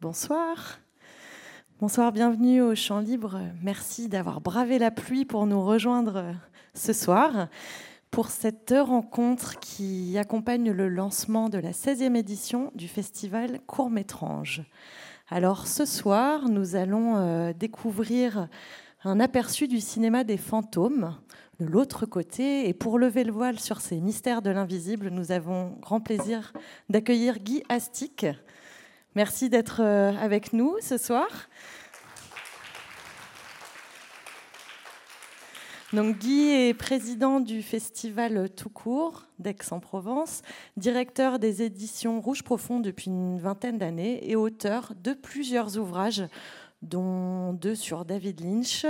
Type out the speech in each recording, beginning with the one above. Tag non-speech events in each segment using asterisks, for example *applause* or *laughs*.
Bonsoir. Bonsoir, bienvenue au Champ Libre. Merci d'avoir bravé la pluie pour nous rejoindre ce soir pour cette rencontre qui accompagne le lancement de la 16e édition du festival Court-Métrange. Alors ce soir, nous allons euh, découvrir un aperçu du cinéma des fantômes de l'autre côté. Et pour lever le voile sur ces mystères de l'invisible, nous avons grand plaisir d'accueillir Guy Astic. Merci d'être euh, avec nous ce soir. Donc Guy est président du festival Tout court d'Aix-en-Provence, directeur des éditions Rouge Profond depuis une vingtaine d'années et auteur de plusieurs ouvrages, dont deux sur David Lynch,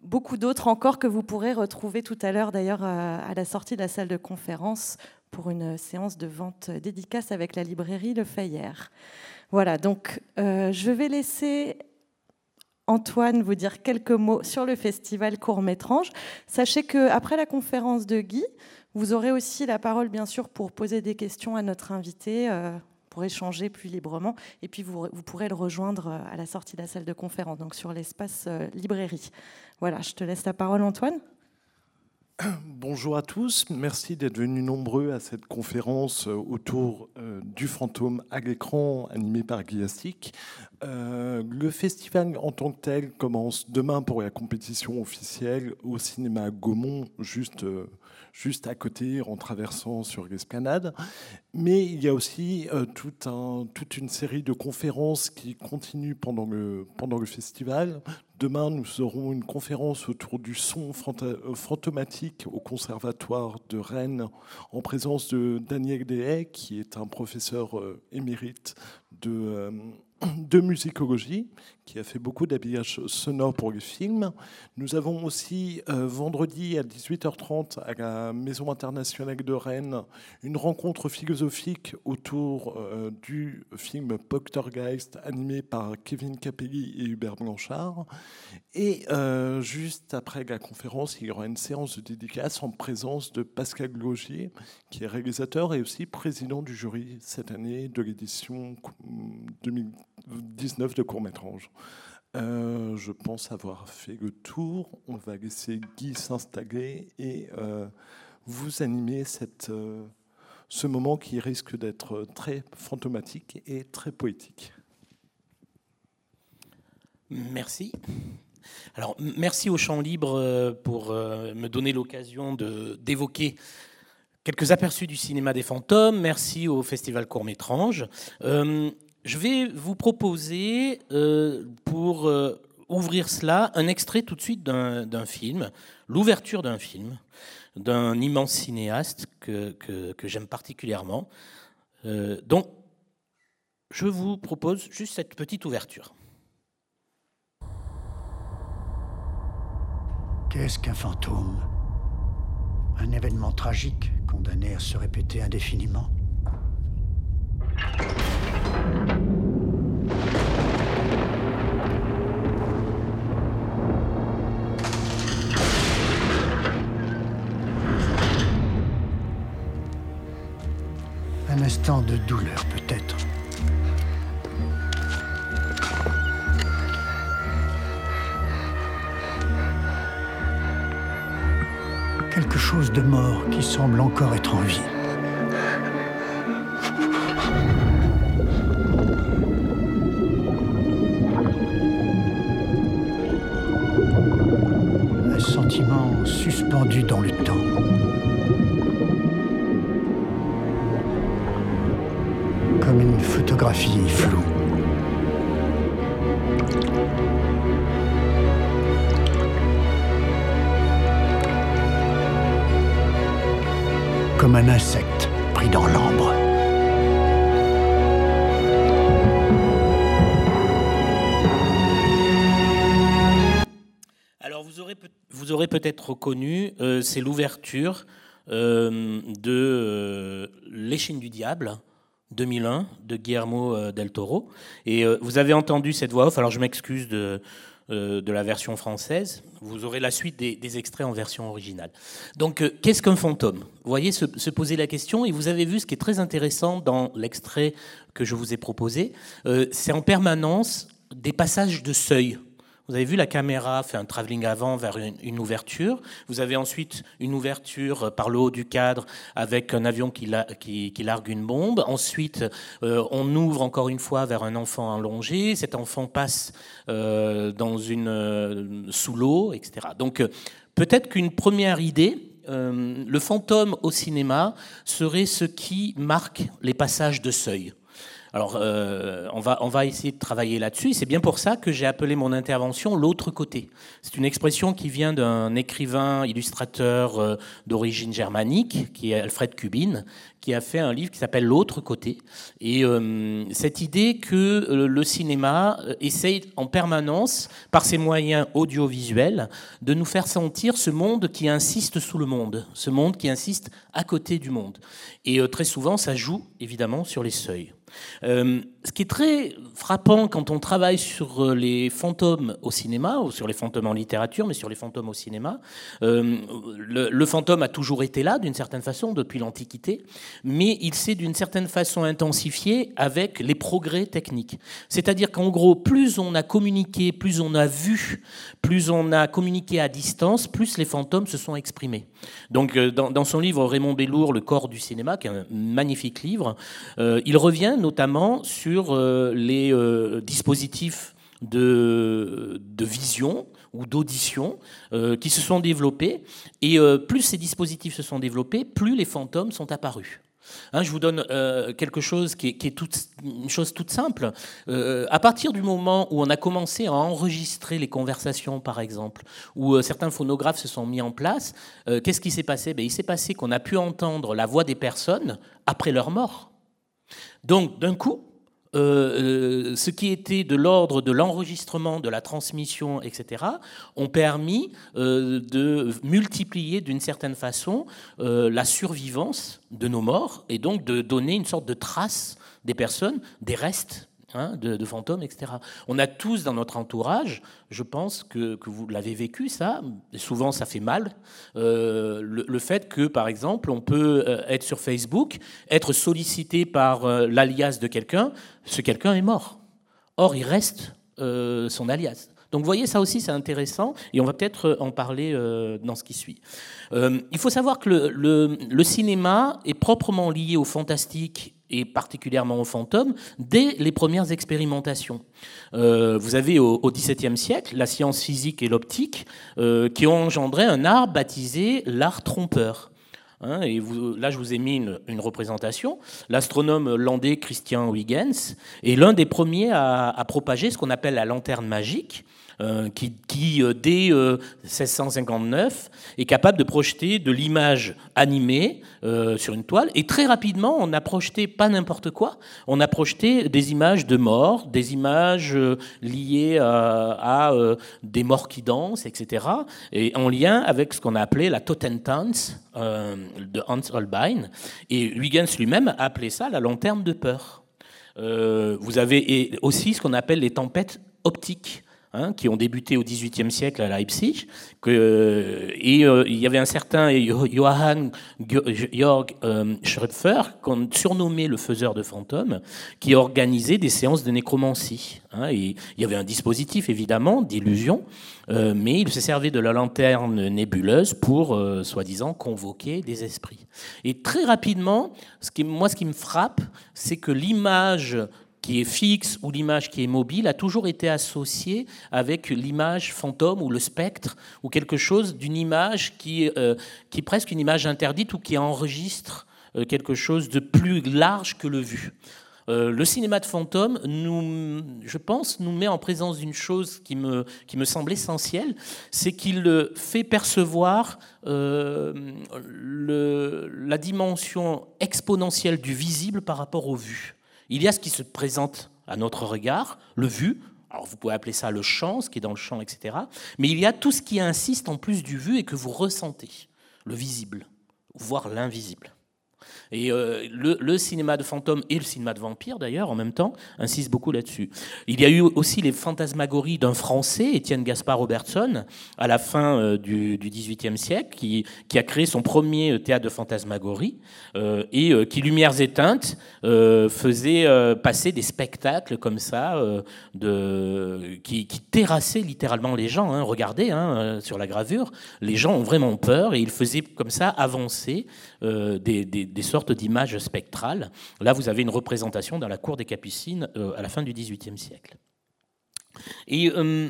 beaucoup d'autres encore que vous pourrez retrouver tout à l'heure d'ailleurs à la sortie de la salle de conférence pour une séance de vente dédicace avec la librairie Le Fayère. Voilà, donc euh, je vais laisser Antoine vous dire quelques mots sur le festival Court-Métrange. Sachez qu'après la conférence de Guy, vous aurez aussi la parole, bien sûr, pour poser des questions à notre invité, euh, pour échanger plus librement. Et puis, vous, pourrez le rejoindre euh, à la sortie de la salle de conférence, donc sur l'espace librairie. Voilà, je te laisse la parole, Antoine. *clears throat* Bonjour à tous, merci d'être venus nombreux à cette conférence autour du fantôme à l'écran animé par Guillastic. Euh, le festival en tant que tel commence demain pour la compétition officielle au cinéma Gaumont, juste, euh, juste à côté en traversant sur l'esplanade. Mais il y a aussi euh, toute une série de conférences qui continuent pendant le, pendant le festival. Demain, nous aurons une conférence autour du son fantomatique au Conservatoire de Rennes en présence de Daniel Dehay, qui est un professeur émérite de de musicologie, qui a fait beaucoup d'habillage sonore pour le film. Nous avons aussi euh, vendredi à 18h30 à la Maison internationale de Rennes une rencontre philosophique autour euh, du film Poltergeist animé par Kevin Capelli et Hubert Blanchard. Et euh, juste après la conférence, il y aura une séance de dédicace en présence de Pascal Glogier, qui est réalisateur et aussi président du jury cette année de l'édition 2019 de Court-Métrange. Euh, je pense avoir fait le tour. On va laisser Guy s'installer et euh, vous animer cette, euh, ce moment qui risque d'être très fantomatique et très poétique. Merci. Alors, merci au Champ Libre pour me donner l'occasion d'évoquer quelques aperçus du cinéma des fantômes. Merci au Festival Court-Métrange. Je vais vous proposer, euh, pour euh, ouvrir cela, un extrait tout de suite d'un film, l'ouverture d'un film, d'un immense cinéaste que, que, j'aime particulièrement. Euh, donc, je vous propose juste cette petite ouverture. Qu'est-ce qu'un fantôme? Un événement tragique condamné à se répéter indéfiniment? Instant de douleur peut-être. Quelque chose de mort qui semble encore être en vie. suspendu dans le temps. Un insecte pris dans l'ambre. vous aurez peut-être reconnu, euh, c'est l'ouverture euh, de euh, L'échine du diable. 2001 de Guillermo del Toro. Et vous avez entendu cette voix off, alors je m'excuse de, de la version française. Vous aurez la suite des, extraits en version originale. Donc, qu'est-ce qu'un fantôme? Voyez, se, poser la question. Et vous avez vu ce qui est très intéressant dans l'extrait que je vous ai proposé, euh, c'est en permanence des passages de seuil. Vous avez vu, la caméra fait un travelling avant vers une, ouverture. Vous avez ensuite une ouverture par le haut du cadre avec un avion qui, largue une bombe. Ensuite, euh, on ouvre encore une fois vers un enfant allongé. Cet enfant passe euh, dans une, euh, sous l'eau, etc. Donc, peut-être qu'une première idée, le fantôme au cinéma serait ce qui marque les passages de seuil. Alors, euh, on, va, on essayer de travailler là-dessus. C'est bien pour ça que j'ai appelé mon intervention l'autre côté. C'est une expression qui vient d'un écrivain, illustrateur euh, d'origine germanique, qui est Alfred Kubin, qui a fait un livre qui s'appelle L'autre côté. Et euh, cette idée que le cinéma essaye en permanence, par ses moyens audiovisuels, de nous faire sentir ce monde qui insiste sous le monde, ce monde qui insiste à côté du monde. Et très souvent, ça joue évidemment sur les seuils. Euh, ce qui est très frappant quand on travaille sur euh, les fantômes au cinéma, ou sur les fantômes en littérature, mais sur les fantômes au cinéma, euh, le, fantôme a toujours été là, d'une certaine façon, depuis l'Antiquité, mais il s'est d'une certaine façon intensifié avec les progrès techniques. C'est-à-dire qu'en gros, plus on a communiqué, plus on a vu, plus on a communiqué à distance, plus les fantômes se sont exprimés. Donc, dans, dans son livre Raymond Bellour, Le corps du cinéma, qui est un magnifique livre, il revient notamment sur euh, les euh, dispositifs de, vision ou d'audition euh, qui se sont développés. Et plus ces dispositifs se sont développés, plus les fantômes sont apparus. Hein, je vous donne quelque chose qui est, une chose toute simple. à partir du moment où on a commencé à enregistrer les conversations, par exemple, où certains phonographes se sont mis en place, qu'est-ce qui s'est passé? Ben, Il s'est passé qu'on a pu entendre la voix des personnes après leur mort. Donc, d'un coup, euh, euh, ce qui était de l'ordre de l'enregistrement, de la transmission, etc., ont permis euh, de multiplier d'une certaine façon la survivance de nos morts et donc de donner une sorte de trace des personnes, des restes Hein, de, fantômes, etc. On a tous dans notre entourage, je pense que, vous l'avez vécu, ça, souvent ça fait mal, euh, le, fait que, par exemple, on peut euh, être sur Facebook, être sollicité par euh, l'alias de quelqu'un, ce quelqu'un est mort. Or, il reste son alias. Donc vous voyez, ça aussi c'est intéressant et on va peut-être en parler dans ce qui suit. il faut savoir que le, le, cinéma est proprement lié au fantastique et particulièrement aux fantômes, dès les premières expérimentations. Euh, vous avez au XVIIe siècle la science physique et l'optique euh, qui ont engendré un art baptisé l'art trompeur. Hein, et là, je vous ai mis une, représentation. L'astronome landais Christian Huygens est l'un des premiers à, à propager ce qu'on appelle la lanterne magique, euh, qui, euh, dès 1659, euh, est capable de projeter de l'image animée sur une toile. Et très rapidement, on a projeté pas n'importe quoi, on a projeté des images de morts, des images liées à, des morts qui dansent, etc. Et en lien avec ce qu'on a appelé la Totentanz de Hans Holbein. Et Huygens lui-même a appelé ça la lanterne de peur. vous avez aussi ce qu'on appelle les tempêtes optiques. Hein, qui ont débuté au XVIIIe siècle à Leipzig. Que, et euh, il y avait un certain Johann Georg euh, Schröpfer, qu'on surnommait le faiseur de fantômes, qui organisait des séances de nécromancie. Hein, il y avait un dispositif, évidemment, d'illusion, euh, mais il se servait de la lanterne nébuleuse pour, soi-disant, convoquer des esprits. Et très rapidement, moi, ce qui me frappe, c'est que l'image qui est fixe ou l'image qui est mobile a toujours été associée avec l'image fantôme ou le spectre ou quelque chose d'une image qui, euh, qui est presque une image interdite ou qui enregistre euh, quelque chose de plus large que le vu. Euh, le cinéma de fantôme, nous, je pense, nous met en présence d'une chose qui me, qui me semble essentielle, c'est qu'il fait percevoir la dimension exponentielle du visible par rapport au vu. Il y a ce qui se présente à notre regard, le vu, alors vous pouvez appeler ça le champ, ce qui est dans le champ, etc. Mais il y a tout ce qui insiste en plus du vu et que vous ressentez, le visible, voire l'invisible. Et euh, le, cinéma de fantômes et le cinéma de vampires, d'ailleurs, en même temps, insistent beaucoup là-dessus. Il y a eu aussi les fantasmagories d'un Français, Étienne Gaspard Robertson, à la fin euh, du XVIIIe siècle, qui, qui, a créé son premier euh, théâtre de fantasmagorie et qui, lumières éteintes, faisait passer des spectacles comme ça, de, qui, qui, terrassaient littéralement les gens. Hein. Regardez hein, sur la gravure, les gens ont vraiment peur et il faisait comme ça avancer des, des, des sortes d'images spectrales. Là, vous avez une représentation dans la cour des Capucines euh, à la fin du XVIIIe siècle. Et euh,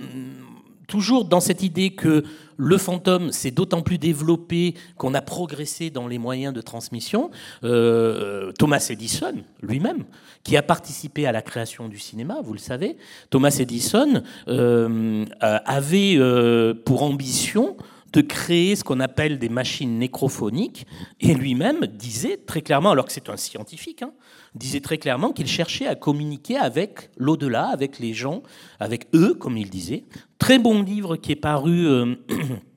toujours dans cette idée que le fantôme s'est d'autant plus développé qu'on a progressé dans les moyens de transmission, euh, Thomas Edison lui-même, qui a participé à la création du cinéma, vous le savez, Thomas Edison avait pour ambition de créer ce qu'on appelle des machines nécrophoniques, et lui-même disait très clairement, alors que c'est un scientifique, hein, disait très clairement qu'il cherchait à communiquer avec l'au-delà, avec les gens, avec eux, comme il disait. Très bon livre qui est paru... Euh, *clears throat*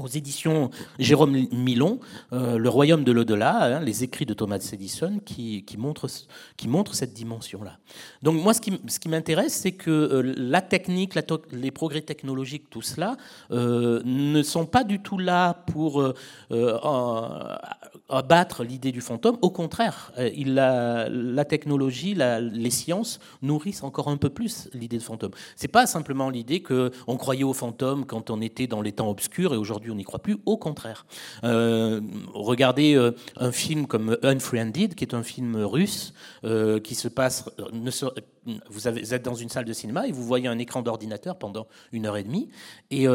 aux éditions Jérôme Milon, euh, Le Royaume de l'au-delà, hein, les écrits de Thomas Edison qui, montrent, cette dimension-là. Donc moi, ce qui, ce qui m'intéresse, c'est que euh, la technique, les progrès technologiques, tout cela, euh, ne sont pas du tout là pour abattre l'idée du fantôme. Au contraire, il la, technologie, les sciences nourrissent encore un peu plus l'idée de fantôme. C'est pas simplement l'idée qu'on croyait au fantôme quand on était dans les temps obscurs et aujourd'hui on n'y croit plus, au contraire. Euh, regardez euh, un film comme Unfriended, qui est un film russe, euh, qui se passe... vous, êtes dans une salle de cinéma et vous voyez un écran d'ordinateur pendant une heure et demie. Et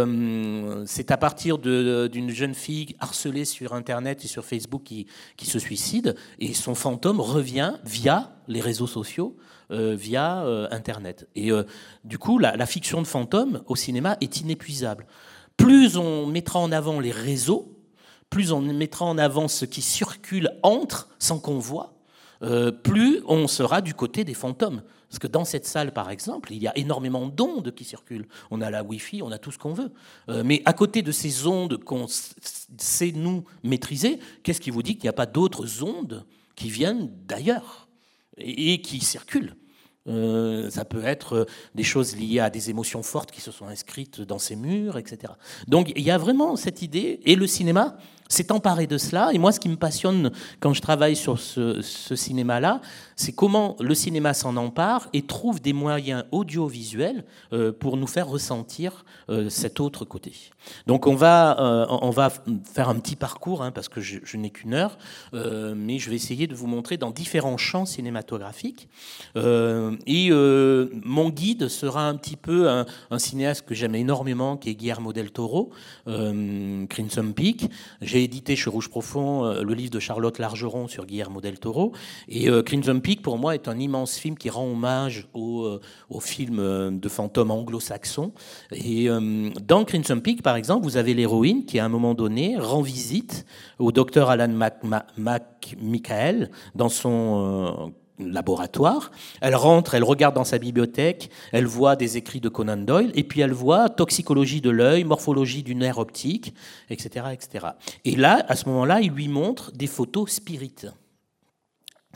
c'est à partir d'une jeune fille harcelée sur Internet et sur Facebook qui, qui, se suicide, et son fantôme revient via les réseaux sociaux. via Internet. Et du coup, la, la, fiction de fantôme au cinéma est inépuisable plus on mettra en avant les réseaux, plus on mettra en avant ce qui circule entre sans qu'on voit, euh, plus on sera du côté des fantômes. Parce que dans cette salle, par exemple, il y a énormément d'ondes qui circulent. On a la Wi-Fi, on a tout ce qu'on veut. Euh, mais à côté de ces ondes qu'on sait nous maîtriser, qu'est-ce qui vous dit qu'il n'y a pas d'autres ondes qui viennent d'ailleurs et qui circulent? Euh, ça peut être euh, des choses liées à des émotions fortes qui se sont inscrites dans ces murs, etc. Donc il y a vraiment cette idée, et le cinéma s'est emparé de cela. Et moi, ce qui me passionne quand je travaille sur ce, cinéma-là, c'est comment le cinéma s'en empare et trouve des moyens audiovisuels euh, pour nous faire ressentir euh, cet autre côté. Donc on va, euh, on va faire un petit parcours, hein, parce que je, n'ai qu'une heure, mais je vais essayer de vous montrer dans différents champs cinématographiques. et mon guide sera un petit peu un, un cinéaste que j'aime énormément, qui est Guillermo del Toro, Crimson Peak. J'ai édité chez Rouge Profond le livre de Charlotte Largeron sur Guillermo del Toro. Et Crimson Peak, pour moi, est un immense film qui rend hommage au, euh, au film de fantômes anglo-saxons. Et dans Crimson Peak, par exemple, vous avez l'héroïne qui, à un moment donné, rend visite au docteur Alan McMichael dans son laboratoire. Elle rentre, elle regarde dans sa bibliothèque, elle voit des écrits de Conan Doyle, et puis elle voit toxicologie de l'œil, morphologie du nerf optique, etc., etc. Et là, à ce moment-là, il lui montre des photos spirites.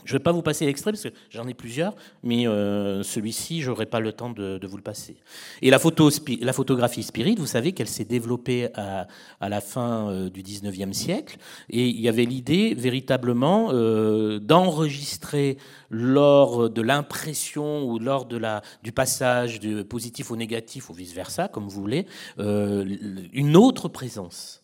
Je ne vais pas vous passer l'extrait parce que j'en ai plusieurs, mais euh, celui-ci, je n'aurai pas le temps de, vous le passer. Et la, photo, la photographie spirit, vous savez qu'elle s'est développée à, la fin euh, du 19e siècle, et il y avait l'idée véritablement euh, d'enregistrer lors de l'impression ou lors de la, du passage de positif au négatif ou vice-versa, comme vous voulez, une autre présence.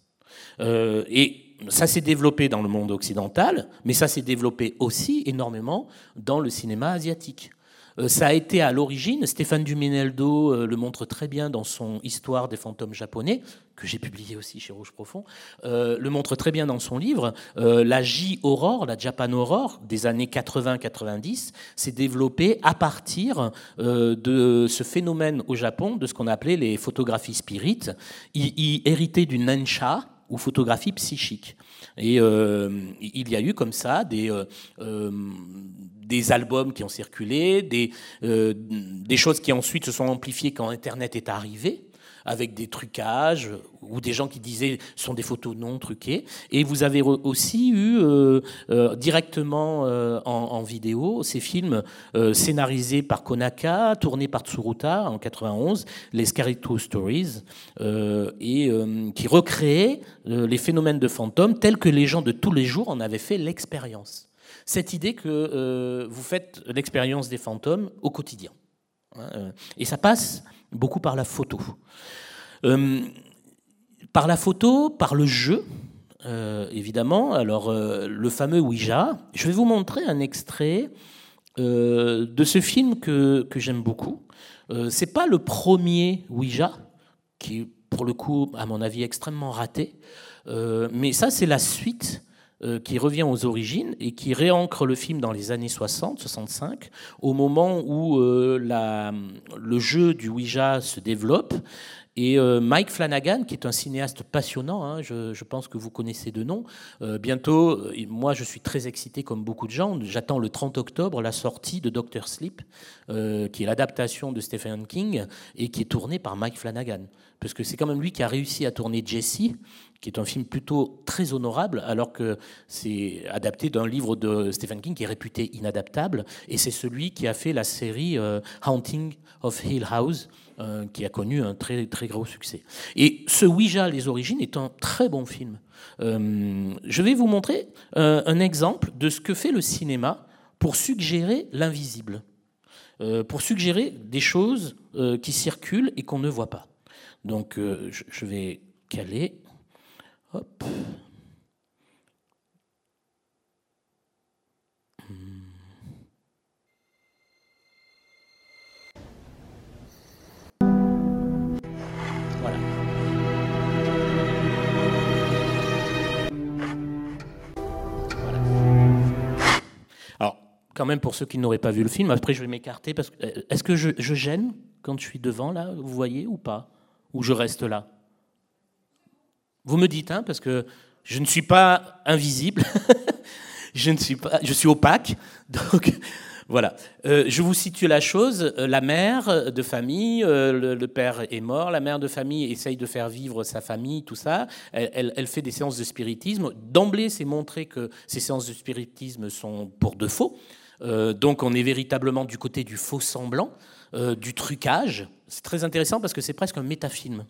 et ça s'est développé dans le monde occidental, mais ça s'est développé aussi énormément dans le cinéma asiatique. Euh, ça a été à l'origine, Stéphane Dumineldo euh, le montre très bien dans son Histoire des fantômes japonais, que j'ai publié aussi chez Rouge Profond, euh, le montre très bien dans son livre. la J-Aurore, la Japan Aurore des années 80-90, s'est développée à partir de ce phénomène au Japon, de ce qu'on appelait les photographies spirites, héritées du Nensha, ou photographie psychique. Et euh, il y a eu comme ça des, euh, euh, des albums qui ont circulé, des, des choses qui ensuite se sont amplifiées quand Internet est arrivé. Avec des trucages ou des gens qui disaient ce sont des photos non truquées. Et vous avez aussi eu euh, euh, directement euh, en, vidéo ces films scénarisés par Konaka, tournés par Tsuruta en 91, les Scary Stories, et qui recréaient les phénomènes de fantômes tels que les gens de tous les jours en avaient fait l'expérience. Cette idée que vous faites l'expérience des fantômes au quotidien. Hein, et ça passe beaucoup par la photo. Euh, par la photo, par le jeu, euh, évidemment. Alors, euh, le fameux Ouija. Je vais vous montrer un extrait de ce film que, que j'aime beaucoup. C'est pas le premier Ouija, qui est pour le coup, à mon avis, extrêmement raté. mais ça, c'est la suite qui revient aux origines et qui réancre le film dans les années 60, 65, au moment où la, le jeu du Ouija se développe et euh, Mike Flanagan, qui est un cinéaste passionnant, hein, je, pense que vous connaissez de nom, euh, bientôt, euh, moi je suis très excité comme beaucoup de gens, j'attends le 30 octobre la sortie de Doctor Sleep, qui est l'adaptation de Stephen King et qui est tournée par Mike Flanagan. Parce que c'est quand même lui qui a réussi à tourner Jesse, qui est un film plutôt très honorable, alors que c'est adapté d'un livre de Stephen King qui est réputé inadaptable, et c'est celui qui a fait la série Haunting of Hill House, euh, qui a connu un très, très gros succès. Et ce Ouija, les origines, est un très bon film. Euh, je vais vous montrer euh, un exemple de ce que fait le cinéma pour suggérer l'invisible, pour suggérer des choses qui circulent et qu'on ne voit pas. Donc je vais caler. Hop. quand même pour ceux qui n'auraient pas vu le film. Après, je vais m'écarter parce que euh, est-ce que je, gêne quand je suis devant là, vous voyez ou pas, ou je reste là? Vous me dites, hein, parce que je ne suis pas invisible, *laughs* je ne suis pas, je suis opaque, *laughs* donc voilà. Euh, je vous situe la chose. Euh, la mère de famille, le, père est mort, la mère de famille essaye de faire vivre sa famille, tout ça. Elle, fait des séances de spiritisme. D'emblée, c'est montré que ces séances de spiritisme sont pour de faux. Euh, donc on est véritablement du côté du faux semblant, euh, du trucage. C'est très intéressant parce que c'est presque un métafilm.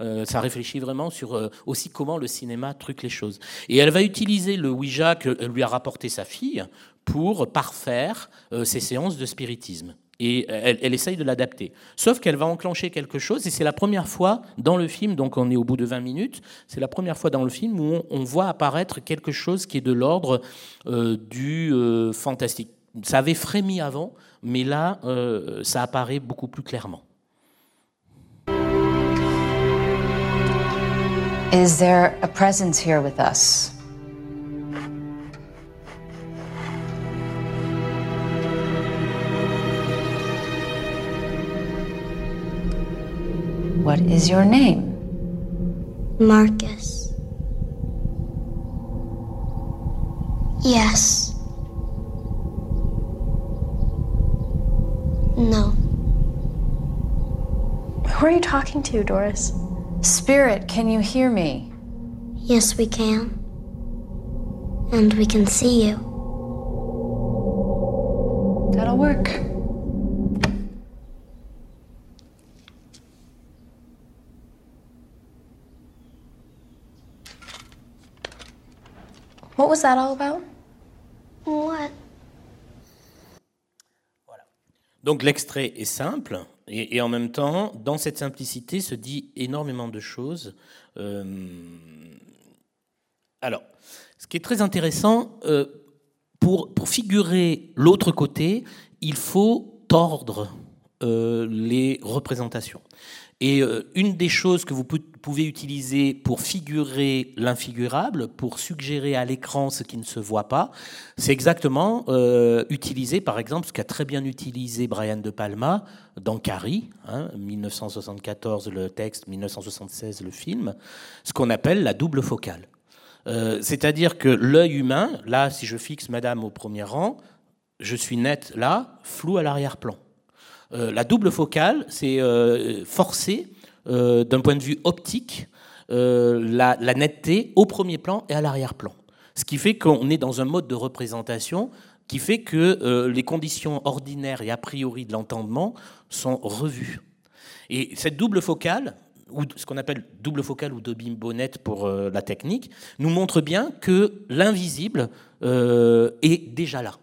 Euh, ça réfléchit vraiment sur aussi comment le cinéma truque les choses. Et elle va utiliser le Ouija que lui a rapporté sa fille pour parfaire ses séances de spiritisme. Et elle, elle essaye de l'adapter. Sauf qu'elle va enclencher quelque chose, et c'est la première fois dans le film, donc on est au bout de 20 minutes, c'est la première fois dans le film où on, voit apparaître quelque chose qui est de l'ordre du fantastique ça avait frémi avant, mais là, euh, ça apparaît beaucoup plus clairement. Is there a presence here with us? What is your name? Marcus. Yes. No. Who are you talking to, Doris? Spirit, can you hear me? Yes, we can. And we can see you. That'll work. What was that all about? What? Voilà. Donc l'extrait est simple et, en même temps, dans cette simplicité se dit énormément de choses. Euh, alors, ce qui est très intéressant, euh, pour, pour figurer l'autre côté, il faut tordre euh, les représentations. Et euh, une des choses que vous pouvez utiliser pour figurer l'infigurable, pour suggérer à l'écran ce qui ne se voit pas, c'est exactement euh, utiliser, par exemple, ce qu'a très bien utilisé Brian De Palma dans Carrie, 1974 hein, le texte, 1976 le film, ce qu'on appelle la double focale. Euh, c'est-à-dire que l'œil humain, là, si je fixe Madame au premier rang, je suis net là, flou à l'arrière-plan. Euh, la double focale, c'est euh, forcer d'un point de vue optique, la, netteté au premier plan et à l'arrière-plan. Ce qui fait qu'on est dans un mode de représentation qui fait que les conditions ordinaires et a priori de l'entendement sont revues. Et cette double focale, ou ce qu'on appelle double focale ou Dobby Bonnet pour euh, la technique, nous montre bien que l'invisible euh, est déjà là.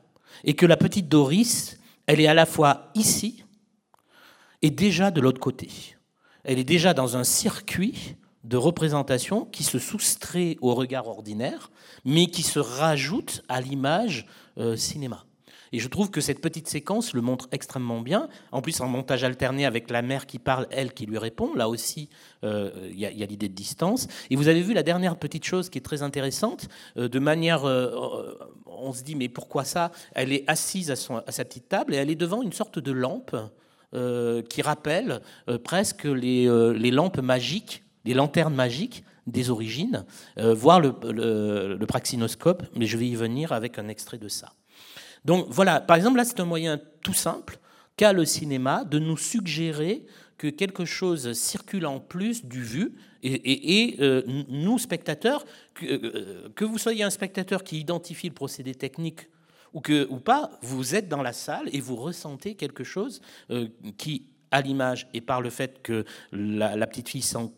Et que la petite Doris, elle est à la fois ici et déjà de l'autre côté. Elle est déjà dans un circuit de représentation qui se soustrait au regard ordinaire, mais qui se rajoute à l'image euh, cinéma. Et je trouve que cette petite séquence le montre extrêmement bien. En plus, en montage alterné avec la mère qui parle, elle qui lui répond. Là aussi, euh, il y a, l'idée de distance. Et vous avez vu la dernière petite chose qui est très intéressante. Euh, de manière, on se dit, mais pourquoi ça? Elle est assise à, sa petite table et elle est devant une sorte de lampe qui rappelle presque les, les, lampes magiques, les lanternes magiques des origines, voire le, praxinoscope. Mais je vais y venir avec un extrait de ça. Donc voilà, par exemple, là, c'est un moyen tout simple qu'a le cinéma de nous suggérer que quelque chose circule en plus du vu. Et, euh, nous, spectateurs, euh, que, vous soyez un spectateur qui identifie le procédé technique ou, pas, vous êtes dans la salle et vous ressentez quelque chose euh, qui, à l'image et par le fait que la, petite fille sent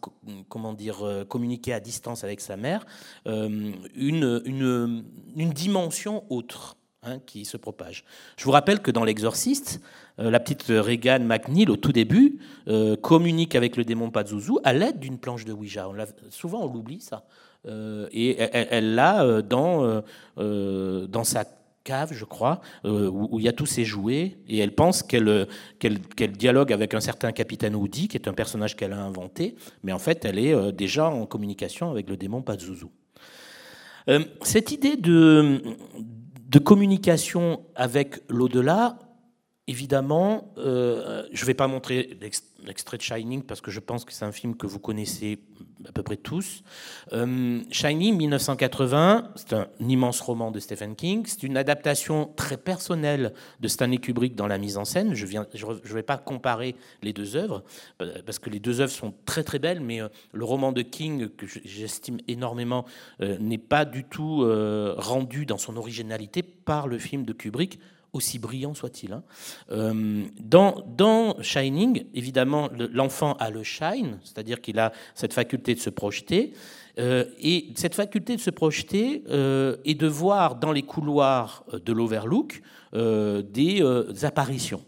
comment dire communiquer à distance avec sa mère, une, une, une dimension autre. Hein, qui se propage. Je vous rappelle que dans L'Exorciste, euh, la petite Regan McNeil, au tout début, euh, communique avec le démon Pazuzu à l'aide d'une planche de Ouija. Souvent, on l'oublie, ça. Euh, et elle l'a dans, dans sa je crois, où, il y a tous ses jouets, et elle pense qu'elle qu'elle dialogue avec un certain capitaine Woody, qui est un personnage qu'elle a inventé, mais en fait, elle est déjà en communication avec le démon Pazuzu. cette idée de communication avec l'au-delà, évidemment, euh, je ne vais pas montrer l'extrait de Shining parce que je pense que c'est un film que vous connaissez à peu près tous. Euh, Shining, 1980, c'est un immense roman de Stephen King. C'est une adaptation très personnelle de Stanley Kubrick dans la mise en scène. Je ne vais pas comparer les deux œuvres parce que les deux œuvres sont très très belles, mais euh, le roman de King, que j'estime énormément, euh, n'est pas du tout rendu dans son originalité par le film de Kubrick aussi brillant soit-il. Hein. Euh, dans, Shining, évidemment, l'enfant a le shine, c'est-à-dire qu'il a cette faculté de se projeter. Euh, et cette faculté de se projeter euh, et de voir dans les couloirs de l'Overlook des apparitions.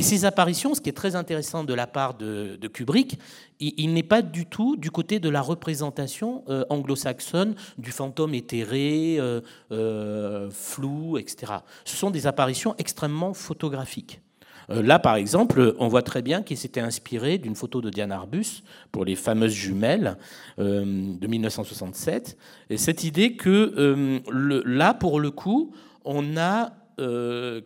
Et ces apparitions, ce qui est très intéressant de la part de, Kubrick, il, n'est pas du tout du côté de la représentation euh, anglo-saxonne du fantôme éthéré, euh, euh, flou, etc. Ce sont des apparitions extrêmement photographiques. Là, par exemple, on voit très bien qu'il s'était inspiré d'une photo de Diane Arbus pour les fameuses jumelles de 1967. Et cette idée que là, pour le coup, on a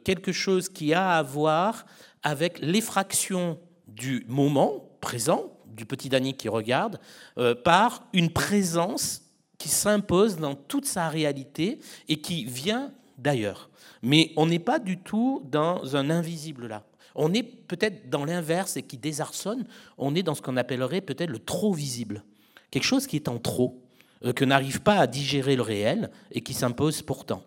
quelque chose qui a à voir avec l'effraction du moment présent, du petit Danny qui regarde, euh, par une présence qui s'impose dans toute sa réalité et qui vient d'ailleurs. Mais on n'est pas du tout dans un invisible là. On est peut-être dans l'inverse et qui désarçonne, on est dans ce qu'on appellerait peut-être le trop visible. Quelque chose qui est en trop, euh, que n'arrive pas à digérer le réel et qui s'impose pourtant.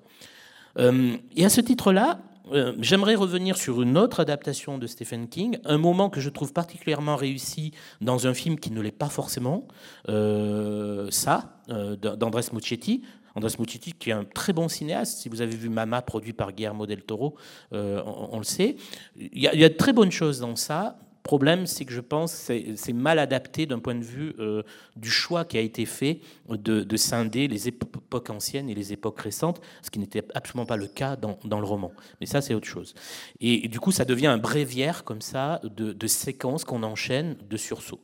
Euh, et à ce titre-là, euh, j'aimerais revenir sur une autre adaptation de Stephen King, un moment que je trouve particulièrement réussi dans un film qui ne l'est pas forcément, euh, ça, euh, d'Andrés Muccetti. Andrés Muccetti, qui est un très bon cinéaste. Si vous avez vu Mama, produit par Guillermo del Toro, on, le sait. Il y, a, de très bonnes choses dans ça problème, c'est que je pense que c'est mal adapté d'un point de vue euh, du choix qui a été fait de, scinder les époques anciennes et les époques récentes, ce qui n'était absolument pas le cas dans, le roman. Mais ça, c'est autre chose. Et, du coup, ça devient un bréviaire comme ça de, séquences qu'on enchaîne de sursauts.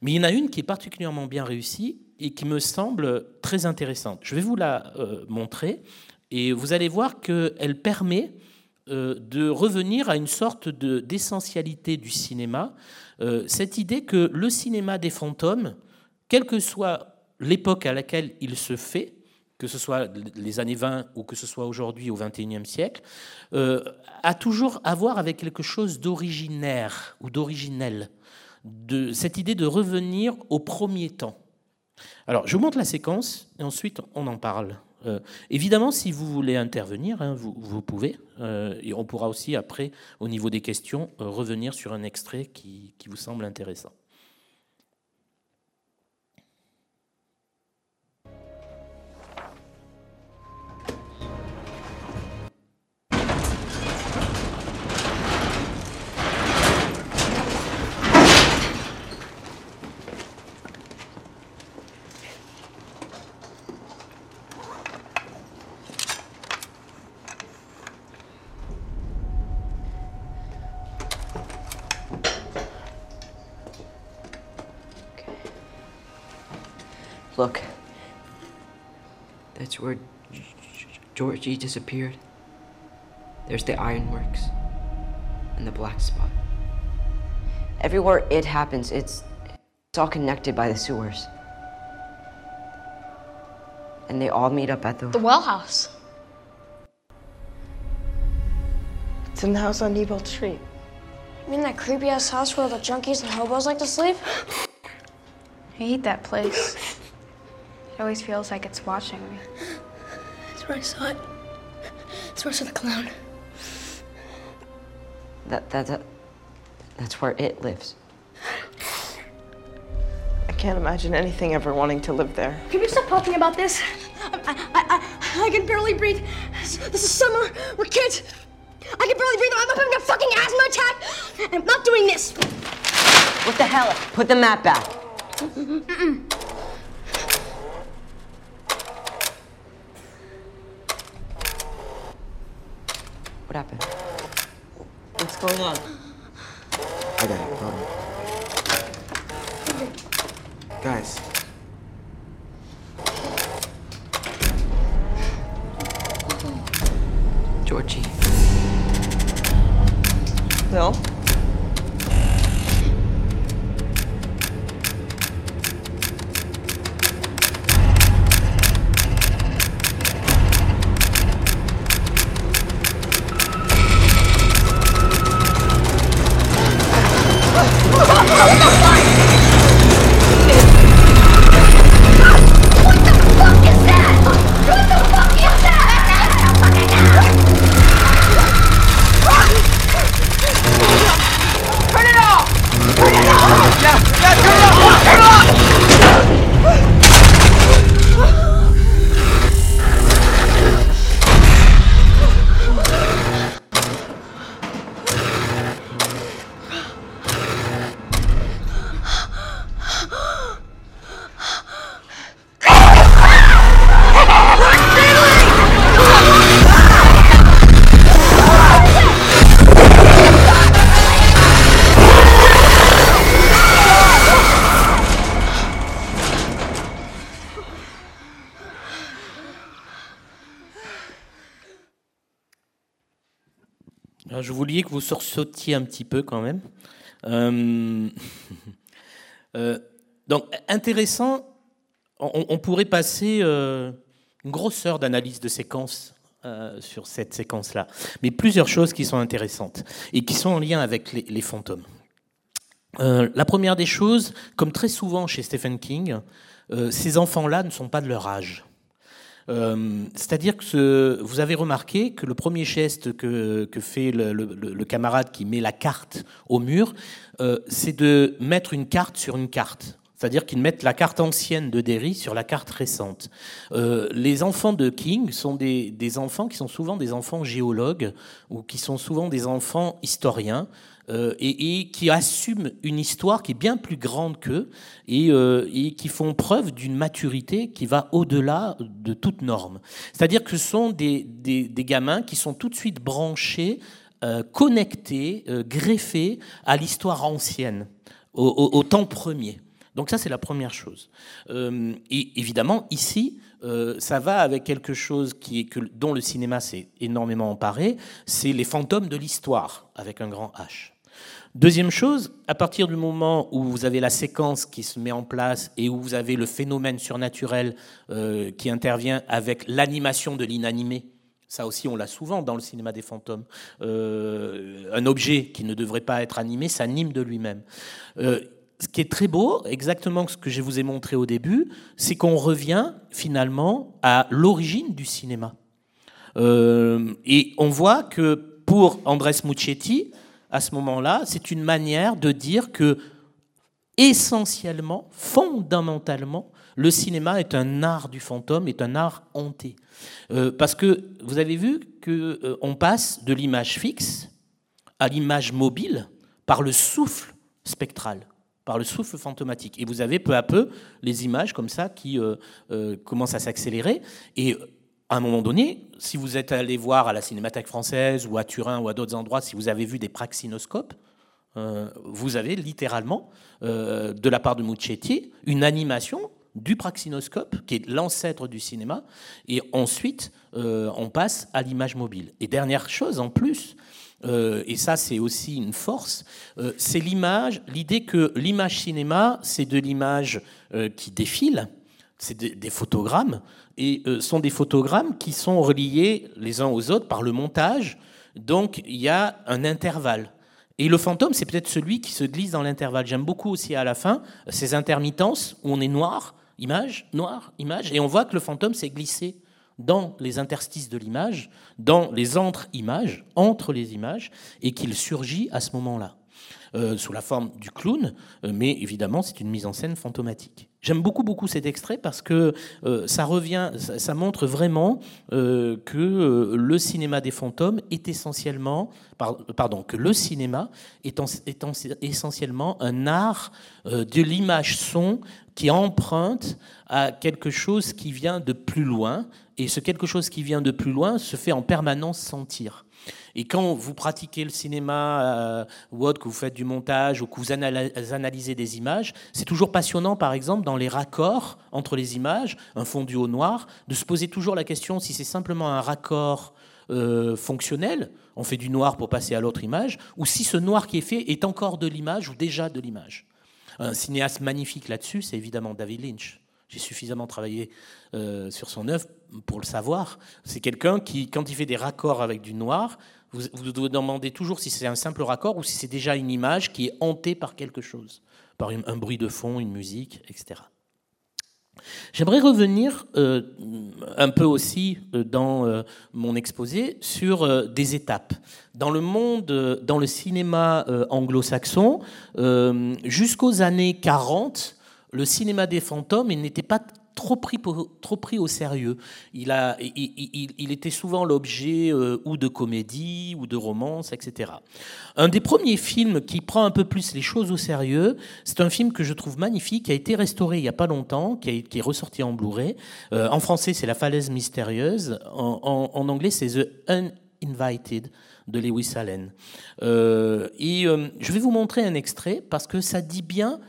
Mais il y en a une qui est particulièrement bien réussie et qui me semble très intéressante. Je vais vous la euh, montrer et vous allez voir qu'elle permet de revenir à une sorte d'essentialité du cinéma, euh, cette idée que le cinéma des fantômes, quelle que soit l'époque à laquelle il se fait, que ce soit les années 20 ou que ce soit aujourd'hui au XXIe siècle, euh, a toujours à voir avec quelque chose d'originaire ou d'originel cette idée de revenir au premier temps. Alors, je vous montre la séquence et ensuite on en parle. Euh, évidemment, si vous voulez intervenir, hein, vous, pouvez. Euh, et on pourra aussi, après, au niveau des questions, euh, revenir sur un extrait qui vous semble intéressant. Georgie disappeared. There's the ironworks and the black spot. Everywhere it happens, it's it's all connected by the sewers. And they all meet up at the The well house. It's in the house on Nebold Street. You mean that creepy ass house where the junkies and hobos like to sleep? I hate that place. It always feels like it's watching me. That's where I saw it. That's where I saw the clown. that that, that that's where it lives. I can't imagine anything ever wanting to live there. Can you stop talking about this? I, I, I, I can barely breathe. This, this is summer. We're kids. I can barely breathe. I'm having a fucking asthma attack. I'm not doing this. What the hell? Put the map back. Mm-mm. What happened? What's going on? I got it. Hold on. Guys. Georgie. No. Sursautiez un petit peu quand même. Euh, *laughs* euh, donc, intéressant, on, pourrait passer euh, une grosse heure d'analyse de séquence sur cette séquence-là. Mais plusieurs choses qui sont intéressantes et qui sont en lien avec les, fantômes. La première des choses, comme très souvent chez Stephen King, ces enfants-là ne sont pas de leur âge. Euh, C'est-à-dire que vous avez remarqué que le premier geste que, fait le, camarade qui met la carte au mur, euh, c'est de mettre une carte sur une carte. C'est-à-dire qu'ils mettent la carte ancienne de Derry sur la carte récente. Euh, les enfants de King sont des enfants qui sont souvent des enfants géologues ou qui sont souvent des enfants historiens euh, et, qui assument une histoire qui est bien plus grande qu'eux et, euh, et qui font preuve d'une maturité qui va au-delà de toute norme. C'est-à-dire que ce sont des, des, gamins qui sont tout de suite branchés, euh, connectés, greffés à l'histoire ancienne, au, temps premier. Donc ça, c'est la première chose. Et évidemment, ici, ça va avec quelque chose qui est dont le cinéma s'est énormément emparé, c'est les fantômes de l'histoire, avec un grand H. Deuxième chose, à partir du moment où vous avez la séquence qui se met en place et où vous avez le phénomène surnaturel euh, qui intervient avec l'animation de l'inanimé, ça aussi on l'a souvent dans le cinéma des fantômes, Euh, un objet qui ne devrait pas être animé s'anime de lui-même. Euh, ce qui est très beau, exactement ce que je vous ai montré au début, c'est qu'on revient finalement à l'origine du cinéma. Et on voit que pour Andrés Muccetti, à ce moment-là, c'est une manière de dire que essentiellement, fondamentalement, le cinéma est un art du fantôme, est un art hanté. Euh, parce que vous avez vu qu'on euh, passe de l'image fixe à l'image mobile par le souffle spectral, par le souffle fantomatique. Et vous avez peu à peu les images comme ça qui euh, commencent à s'accélérer. Et à un moment donné, si vous êtes allé voir à la Cinémathèque française ou à Turin ou à d'autres endroits, si vous avez vu des praxinoscopes, vous avez littéralement, de la part de Muccetti, une animation du praxinoscope, qui est l'ancêtre du cinéma, et ensuite euh, on passe à l'image mobile. Et dernière chose en plus, euh, et ça c'est aussi une force, euh, c'est l'image, l'idée que l'image cinéma, c'est de l'image qui défile, c'est des, photogrammes, et sont des photogrammes qui sont reliés les uns aux autres par le montage, donc il y a un intervalle. Et le fantôme, c'est peut-être celui qui se glisse dans l'intervalle. J'aime beaucoup aussi à la fin ces intermittences où on est noir image, noir, image, et on voit que le fantôme s'est glissé dans les interstices de l'image, dans les entre-images, entre les images, et qu'il surgit à ce moment-là. Euh, sous la forme du clown, euh, mais évidemment c'est une mise en scène fantomatique. J'aime beaucoup beaucoup cet extrait parce que euh, ça revient, ça, montre vraiment que le cinéma des fantômes est essentiellement, que le cinéma est, est essentiellement un art de l'image son qui emprunte à quelque chose qui vient de plus loin, et ce quelque chose qui vient de plus loin se fait en permanence sentir. Et quand vous pratiquez le cinéma euh, ou autre, que vous faites du montage ou que vous analysez des images, c'est toujours passionnant, par exemple, dans les raccords entre les images, un fondu au noir, de se poser toujours la question si c'est simplement un raccord euh, fonctionnel, on fait du noir pour passer à l'autre image, ou si ce noir qui est fait est encore de l'image ou déjà de l'image. Un cinéaste magnifique là-dessus, c'est évidemment David Lynch. J'ai suffisamment travaillé euh, sur son œuvre pour le savoir. C'est quelqu'un qui, quand il fait des raccords avec du noir, vous, vous devez demander toujours si c'est un simple raccord ou si c'est déjà une image qui est hantée par quelque chose, par un bruit de fond, une musique, etc. J'aimerais revenir euh, un peu aussi euh, dans mon exposé sur des étapes. Dans le monde, dans le cinéma anglo-saxon, jusqu'aux années 40, le cinéma des fantômes, n'était pas trop pris, au sérieux. Il, était souvent l'objet euh, ou de comédie ou de romance, etc. Un des premiers films qui prend un peu plus les choses au sérieux, c'est un film que je trouve magnifique, qui a été restauré il n'y a pas longtemps, qui, est ressorti en Blu-ray. Euh, en français, c'est La falaise mystérieuse. En, anglais, c'est The Uninvited de Lewis Allen. Euh, et je vais vous montrer un extrait parce que ça dit bien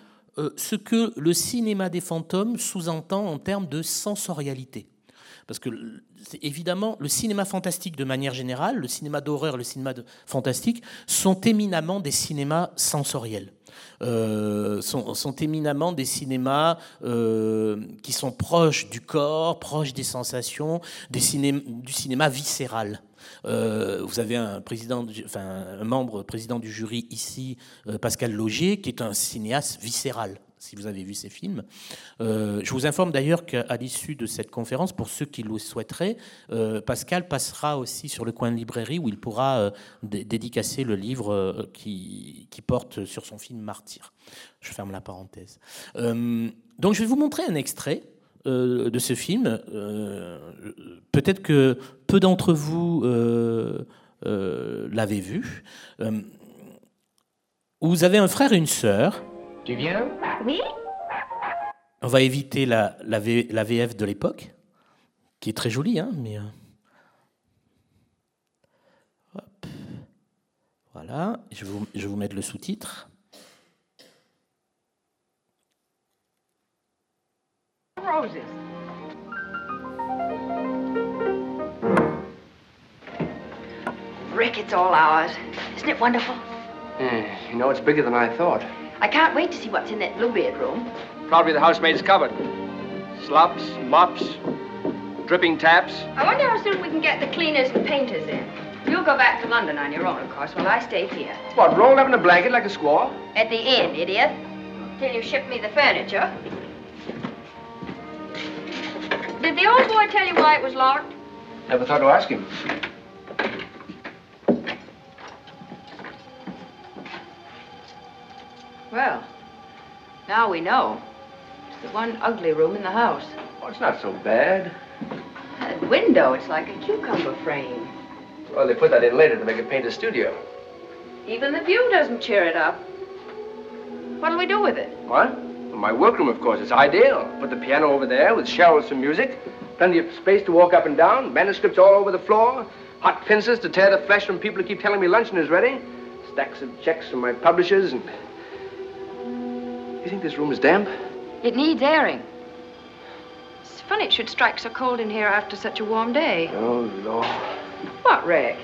ce que le cinéma des fantômes sous-entend en termes de sensorialité. Parce que, évidemment, le cinéma fantastique de manière générale, le cinéma d'horreur, le cinéma fantastique, sont éminemment des cinémas sensoriels. Euh, sont, éminemment des cinémas euh, qui sont proches du corps, proches des sensations, du cinéma viscéral. Euh, vous avez un, président, enfin, un membre président du jury ici, Pascal Logier, qui est un cinéaste viscéral si vous avez vu ces films. Euh, je vous informe d'ailleurs qu'à l'issue de cette conférence, pour ceux qui le souhaiteraient, Pascal passera aussi sur le coin de librairie où il pourra dédicacer le livre qui, qui, porte sur son film Martyr. Je ferme la parenthèse. donc je vais vous montrer un extrait euh, de ce film. Euh, peut-être que peu d'entre vous euh, l'avez vu. vous avez un frère et une sœur. Tu viens Oui. On va éviter la, la, VF de l'époque, qui est très jolie, hein, mais. Voilà, je vais, je vais vous mettre le sous-titre. Roses. Rick, it's all ours. Isn't it wonderful? Yeah, you know, it's bigger than I thought. I can't wait to see what's in that blue room. Probably the housemaid's cupboard. Slops, mops, dripping taps. I wonder how soon we can get the cleaners and painters in. You'll go back to London on your own, of course, while I stay here. What, rolled up in a blanket like a squaw? At the inn, idiot. till you ship me the furniture. Did the old boy tell you why it was locked? Never thought to ask him. Well, now we know. It's the one ugly room in the house. Oh, it's not so bad. That window, it's like a cucumber frame. Well, they put that in later to make it paint a studio. Even the view doesn't cheer it up. What'll we do with it? What? Well, my workroom, of course. It's ideal. Put the piano over there with shelves for music. Plenty of space to walk up and down. Manuscripts all over the floor. Hot pincers to tear the flesh from people who keep telling me luncheon is ready. Stacks of checks from my publishers and... You think this room is damp? It needs airing. It's funny it should strike so cold in here after such a warm day. Oh, Lord. What, Rick?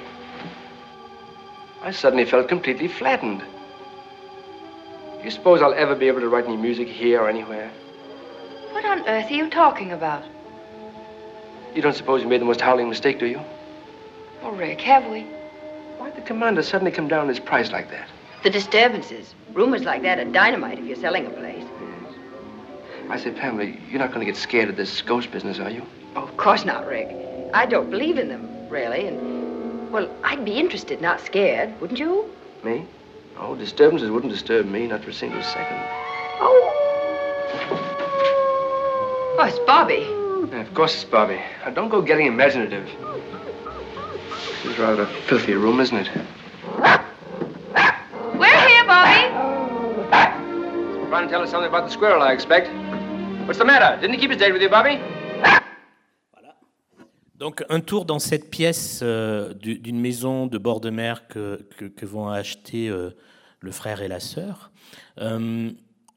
I suddenly felt completely flattened. Do you suppose I'll ever be able to write any music here or anywhere? What on earth are you talking about? You don't suppose you made the most howling mistake, do you? Oh, Rick, have we? Why'd the commander suddenly come down his price like that? The disturbances. Rumors like that are dynamite if you're selling a place. I say, Pamela, you're not going to get scared of this ghost business, are you? Oh, of course not, Rick. I don't believe in them, really, and, well, I'd be interested, not scared, wouldn't you? Me? Oh, disturbances wouldn't disturb me, not for a single second. Oh, oh it's Bobby. Yeah, of course it's Bobby. Now, don't go getting imaginative. This is rather a filthy room, isn't it? Trying to tell us something about the squirrel, I expect. What's the matter? Didn't he keep his date with you, Bobby? Donc un tour dans cette pièce euh, du- d'une maison de bord de mer que, vont acheter euh, le frère et la sœur. Euh,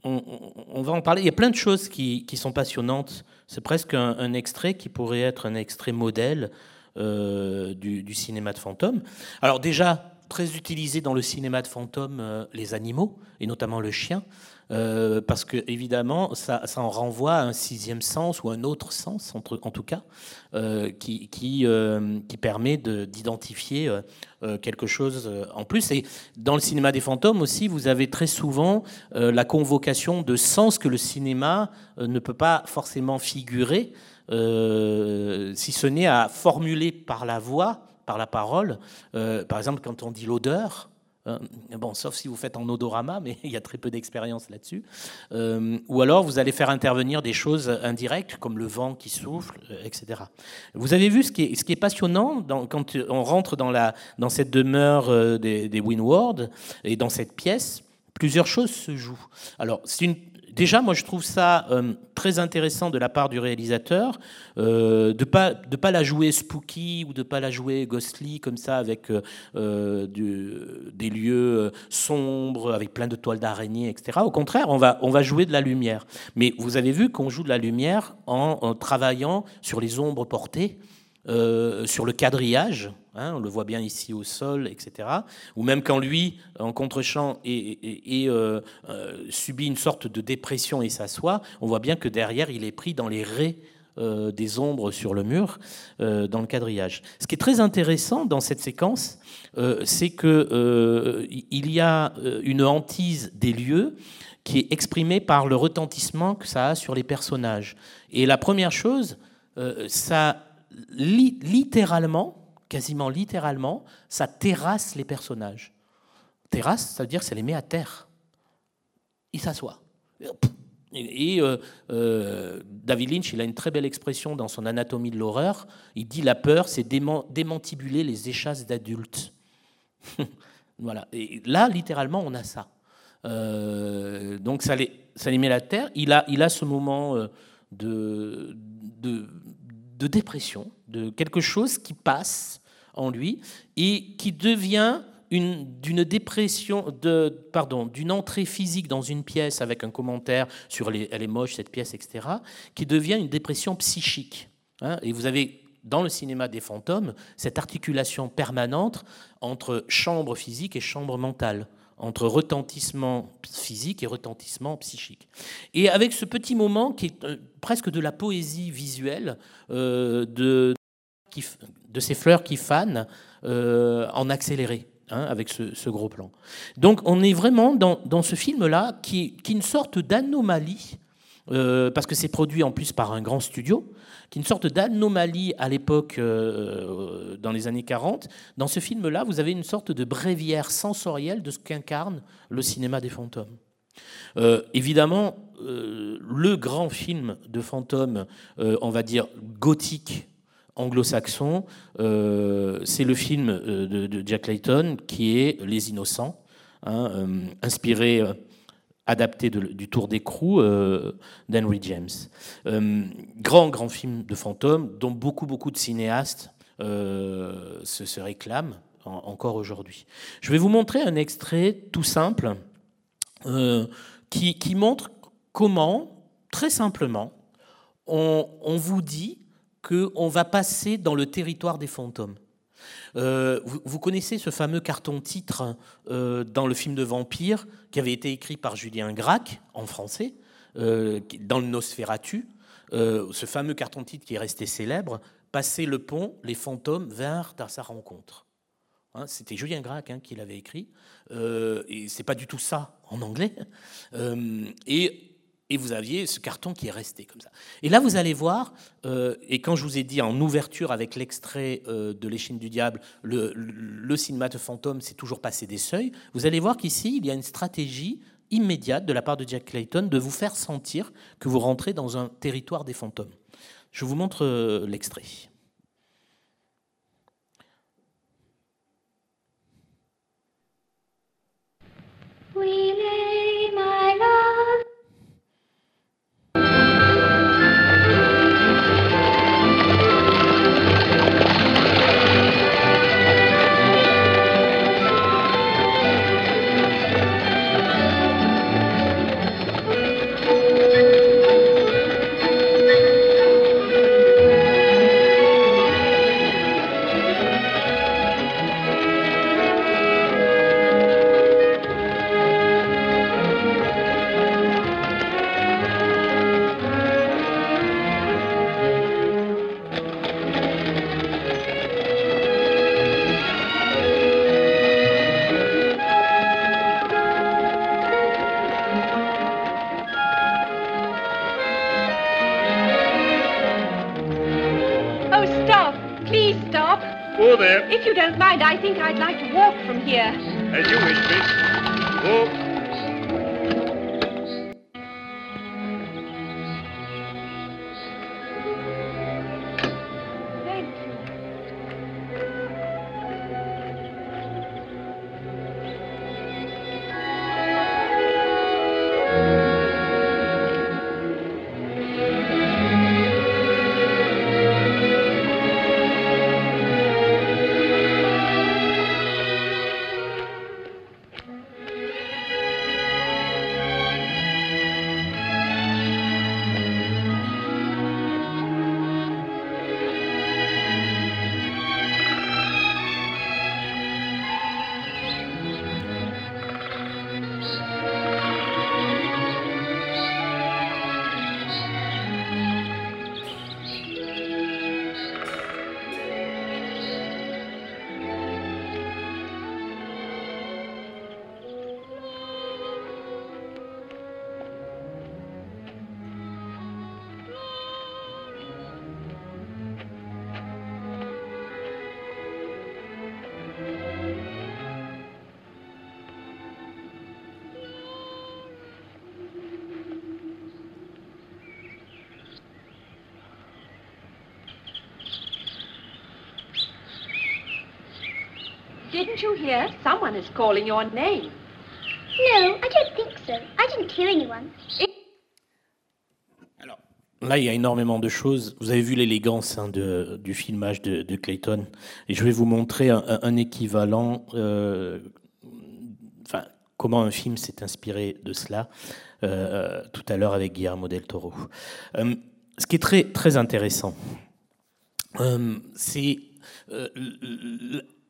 on, va en parler. Il y a plein de choses qui, sont passionnantes. C'est presque un, extrait qui pourrait être un extrait modèle du, cinéma de fantôme. Alors déjà, très utilisé dans le cinéma de fantôme, les animaux, et notamment le chien. Euh, parce que évidemment, ça, en renvoie à un sixième sens ou un autre sens, en tout cas, euh, qui, qui, euh, permet de- d'identifier euh, quelque chose en plus. Et dans le cinéma des fantômes aussi, vous avez très souvent la convocation de sens que le cinéma ne peut pas forcément figurer, si ce n'est à formuler par la voix, par la parole. Par exemple, quand on dit l'odeur, euh, bon, sauf si vous faites en odorama, mais *laughs* il y a très peu d'expérience là-dessus. Euh, ou alors, vous allez faire intervenir des choses indirectes, comme le vent qui souffle, euh, etc. Vous avez vu ce qui est, passionnant quand on rentre dans, cette demeure des, des Windward et dans cette pièce, plusieurs choses se jouent. Alors, c'est une, déjà, moi, je trouve ça euh, très intéressant de la part du réalisateur euh, de pas pas la jouer spooky ou de pas la jouer ghostly comme ça avec euh, des lieux sombres avec plein de toiles d'araignée, etc. Au contraire, on va on va jouer de la lumière. Mais vous avez vu qu'on joue de la lumière en, en travaillant sur les ombres portées. sur le quadrillage, hein, on le voit bien ici au sol, etc. Ou même quand lui, en contre-champ, euh, euh, subit une sorte de dépression et s'assoit, on voit bien que derrière, il est pris dans les raies euh, des ombres sur le mur, dans le quadrillage. Ce qui est très intéressant dans cette séquence, c'est que euh, il y a une hantise des lieux qui est exprimée par le retentissement que ça a sur les personnages. Et la première chose, ça li- littéralement, quasiment littéralement, ça terrasse les personnages. Terrasse, ça veut dire que ça les met à terre. Ils s'assoient. Et, euh, euh, David Lynch, il a une très belle expression dans son Anatomie de l'horreur. Il dit la peur, c'est déman- démantibuler les échasses d'adultes. *laughs* voilà. Et là, littéralement, on a ça. Euh, donc ça les, ça met à terre. Il a, il ce moment de dépression, de quelque chose qui passe en lui et qui devient une- d'une dépression, de, pardon, d'une entrée physique dans une pièce avec un commentaire sur les, elle est moche cette pièce, etc., qui devient une dépression psychique. hein. et vous avez dans le cinéma des fantômes cette articulation permanente entre chambre physique et chambre mentale entre retentissement physique et retentissement psychique. Et avec ce petit moment qui est euh, presque de la poésie visuelle euh, de, de ces fleurs qui fanent euh, en accéléré. hein, avec ce, gros plan. Donc on est vraiment dans, ce film-là qui, est une sorte d'anomalie, euh, parce que c'est produit en plus par un grand studio, qui est une sorte d'anomalie à l'époque, euh, dans les années 40. Dans ce film-là, vous avez une sorte de bréviaire sensorielle de ce qu'incarne le cinéma des fantômes. Évidemment, le grand film de fantômes, on va dire gothique, anglo-saxon, c'est le film de, Jack Layton qui est Les Innocents, hein, inspiré adapté du Tour d'écrou euh, d'Henry James. Euh, grand, grand film de fantômes dont beaucoup, beaucoup de cinéastes euh, se, réclament encore aujourd'hui. Je vais vous montrer un extrait tout simple qui, montre comment, très simplement, on vous dit qu'on va passer dans le territoire des fantômes. Euh, vous, connaissez ce fameux carton-titre euh, dans le film de vampire qui avait été écrit par Julien Gracq en français, euh, dans le Nosferatu. ce fameux carton-titre qui est resté célèbre, Passer le pont, les fantômes vinrent à sa rencontre. Hein, c'était Julien Gracq hein, qui l'avait écrit, et c'est pas du tout ça en anglais. et et vous aviez ce carton qui est resté comme ça. Et là, vous allez voir, euh, et quand je vous ai dit en ouverture avec l'extrait euh, de L'échine du diable, le, cinéma de fantôme, c'est toujours passé des seuils, vous allez voir qu'ici, il y a une stratégie immédiate de la part de Jack Clayton de vous faire sentir que vous rentrez dans un territoire des fantômes. Je vous montre euh, l'extrait. Love. If you don't mind, I think I'd like to walk from here. As you wish, miss. Walk. Didn't you hear? Someone is calling your name. No, I don't think so. I didn't hear anyone. Alors, là, il y a énormément de choses. Vous avez vu l'élégance hein, du filmage de, Clayton. Et je vais vous montrer un, équivalent, euh, enfin, comment un film s'est inspiré de cela euh, tout à l'heure avec Guillermo del Toro. Euh, ce qui est très, très intéressant, c'est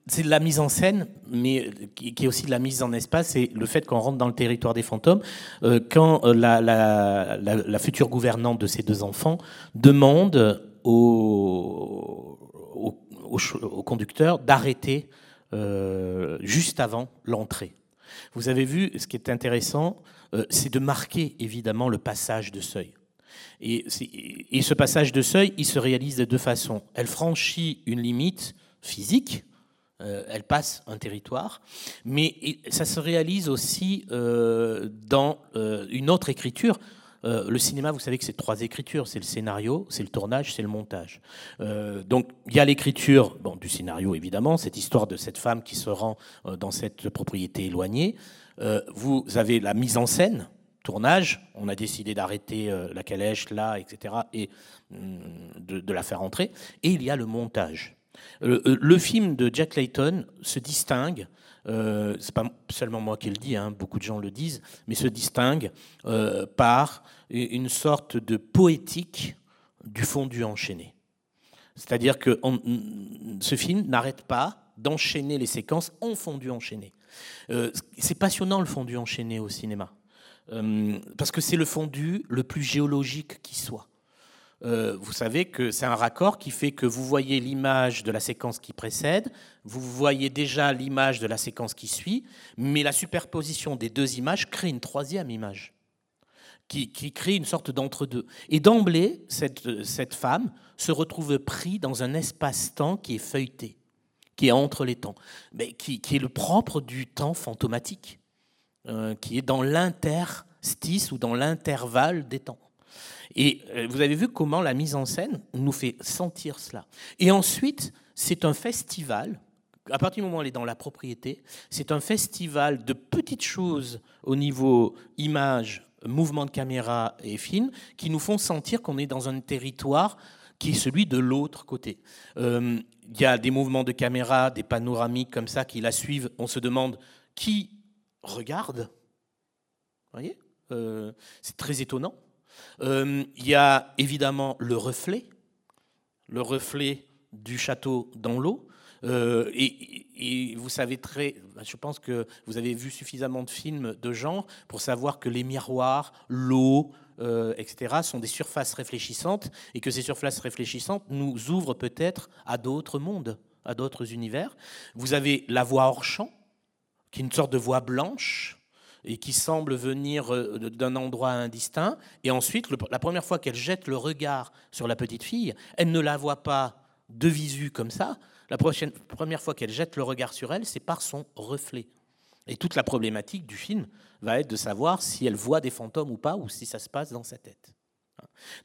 c'est la mise en scène, mais qui est aussi de la mise en espace, et le fait qu'on rentre dans le territoire des fantômes, euh, quand euh, la, future gouvernante de ces deux enfants demande au, conducteur d'arrêter euh, juste avant l'entrée. Vous avez vu, ce qui est intéressant, euh, c'est de marquer évidemment le passage de seuil. Et, ce passage de seuil, il se réalise de deux façons. Elle franchit une limite physique, euh, elle passe un territoire, mais ça se réalise aussi euh, dans euh, une autre écriture. le cinéma, vous savez que c'est trois écritures, c'est le scénario, c'est le tournage, c'est le montage. donc il y a l'écriture bon, du scénario, évidemment, cette histoire de cette femme qui se rend dans cette propriété éloignée. vous avez la mise en scène, tournage, on a décidé d'arrêter la calèche là, etc., et hum, de, de, la faire entrer. Et il y a le montage. Euh, euh, le, film de Jack Layton se distingue, euh, c'est pas seulement moi qui le dis, hein, beaucoup de gens le disent, mais se distingue euh, par une sorte de poétique du fondu enchaîné. C'est-à-dire que ce film n'arrête pas d'enchaîner les séquences en fondu enchaîné. c'est passionnant le fondu enchaîné au cinéma, parce que c'est le fondu le plus géologique qui soit. Euh, vous savez que c'est un raccord qui fait que vous voyez l'image de la séquence qui précède, vous voyez déjà l'image de la séquence qui suit, mais la superposition des deux images crée une troisième image, qui, crée une sorte d'entre-deux. Et d'emblée, cette, femme se retrouve pris dans un espace-temps qui est feuilleté, qui est entre les temps, mais qui, est le propre du temps fantomatique, euh, qui est dans l'interstice ou dans l'intervalle des temps. Et euh, vous avez vu comment la mise en scène nous fait sentir cela. Et ensuite, c'est un festival. À partir du moment où on est dans la propriété, c'est un festival de petites choses au niveau image, mouvement de caméra et film qui nous font sentir qu'on est dans un territoire qui est celui de l'autre côté. Euh, il y a des mouvements de caméra, des panoramiques comme ça qui la suivent. On se demande qui regarde. Vous voyez? Euh, C'est très étonnant. Euh, il y a évidemment le reflet, le reflet du château dans l'eau. Euh, et, vous savez très, je pense que vous avez vu suffisamment de films de genre pour savoir que les miroirs, l'eau, euh, etc., sont des surfaces réfléchissantes et que ces surfaces réfléchissantes nous ouvrent peut-être à d'autres mondes, à d'autres univers. Vous avez la voix hors champ, qui est une sorte de voix blanche, et qui semble venir euh, d'un endroit indistinct. Et ensuite, la première fois qu'elle jette le regard sur la petite fille, elle ne la voit pas de visu comme ça. La première fois qu'elle jette le regard sur elle, c'est par son reflet. Et toute la problématique du film va être de savoir si elle voit des fantômes ou pas, ou si ça se passe dans sa tête.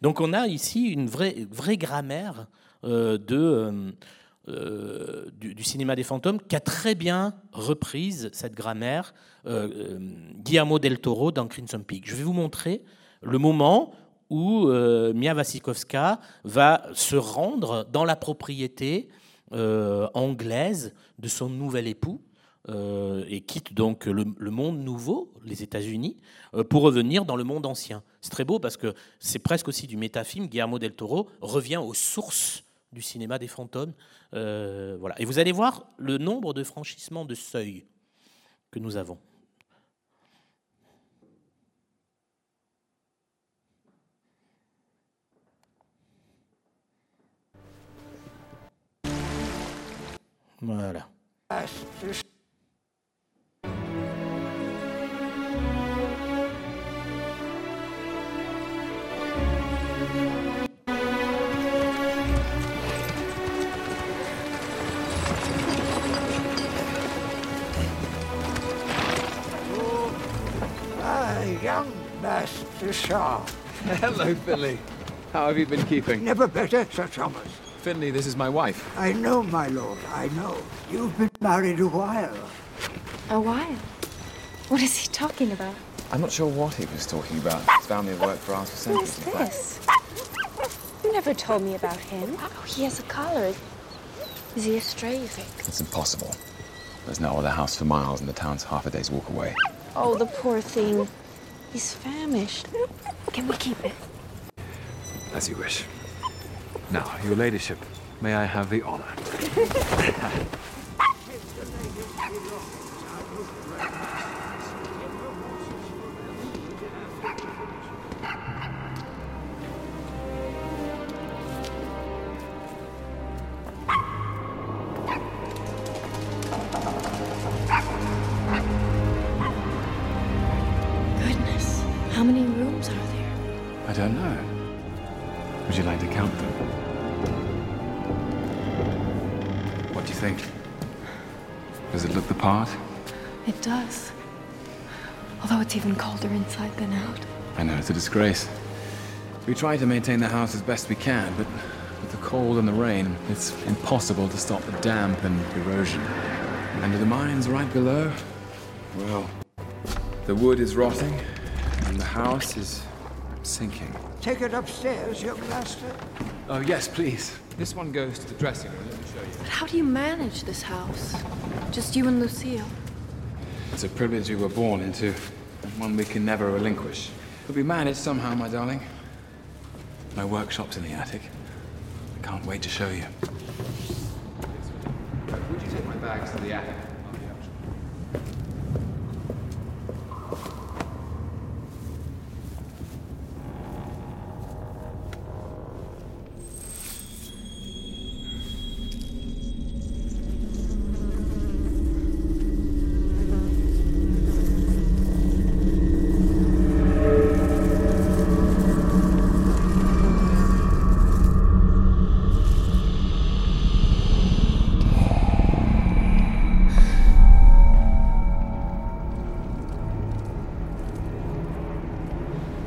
Donc on a ici une vraie, vraie grammaire euh, de... Euh, euh, du, cinéma des fantômes, qui a très bien reprise cette grammaire euh, euh, Guillermo del Toro dans Crimson Peak. Je vais vous montrer le moment où Mia Wasikowska va se rendre dans la propriété anglaise de son nouvel époux. et quitte donc le, le monde nouveau, les États-Unis, pour revenir dans le monde ancien. C'est très beau parce que c'est presque aussi du métafilm. Guillermo del Toro revient aux sources du cinéma des fantômes. Euh, voilà. Et vous allez voir le nombre de franchissements de seuil que nous avons. Voilà. Young Master Shaw. *laughs* Hello, Finley. How have you been keeping? Never better, Sir Thomas. Finley, this is my wife. I know, my lord, I know. You've been married a while. A while? What is he talking about? I'm not sure what he was talking about. *laughs* His family worked for us for centuries. Who is this? You never told me about him. Oh, he has a collar. Is he astray, you think? It's impossible. There's no other house for miles, and the town's half a day's walk away. Oh, the poor thing. He's famished. Can we keep it? As you wish. Now, your ladyship, may I have the honor? *laughs* it's inside than out. I know, it's a disgrace. We try to maintain the house as best we can, but with the cold and the rain, it's impossible to stop the damp and erosion. And the mines right below, well, the wood is rotting, and the house is sinking. Take it upstairs, young master. Oh, yes, please. This one goes to the dressing room. Let me show you. But how do you manage this house? Just you and Lucille? It's a privilege we were born into, and one we can never relinquish. But we managed somehow, my darling. My workshop's in the attic. I can't wait to show you. Would you take my bags to the attic?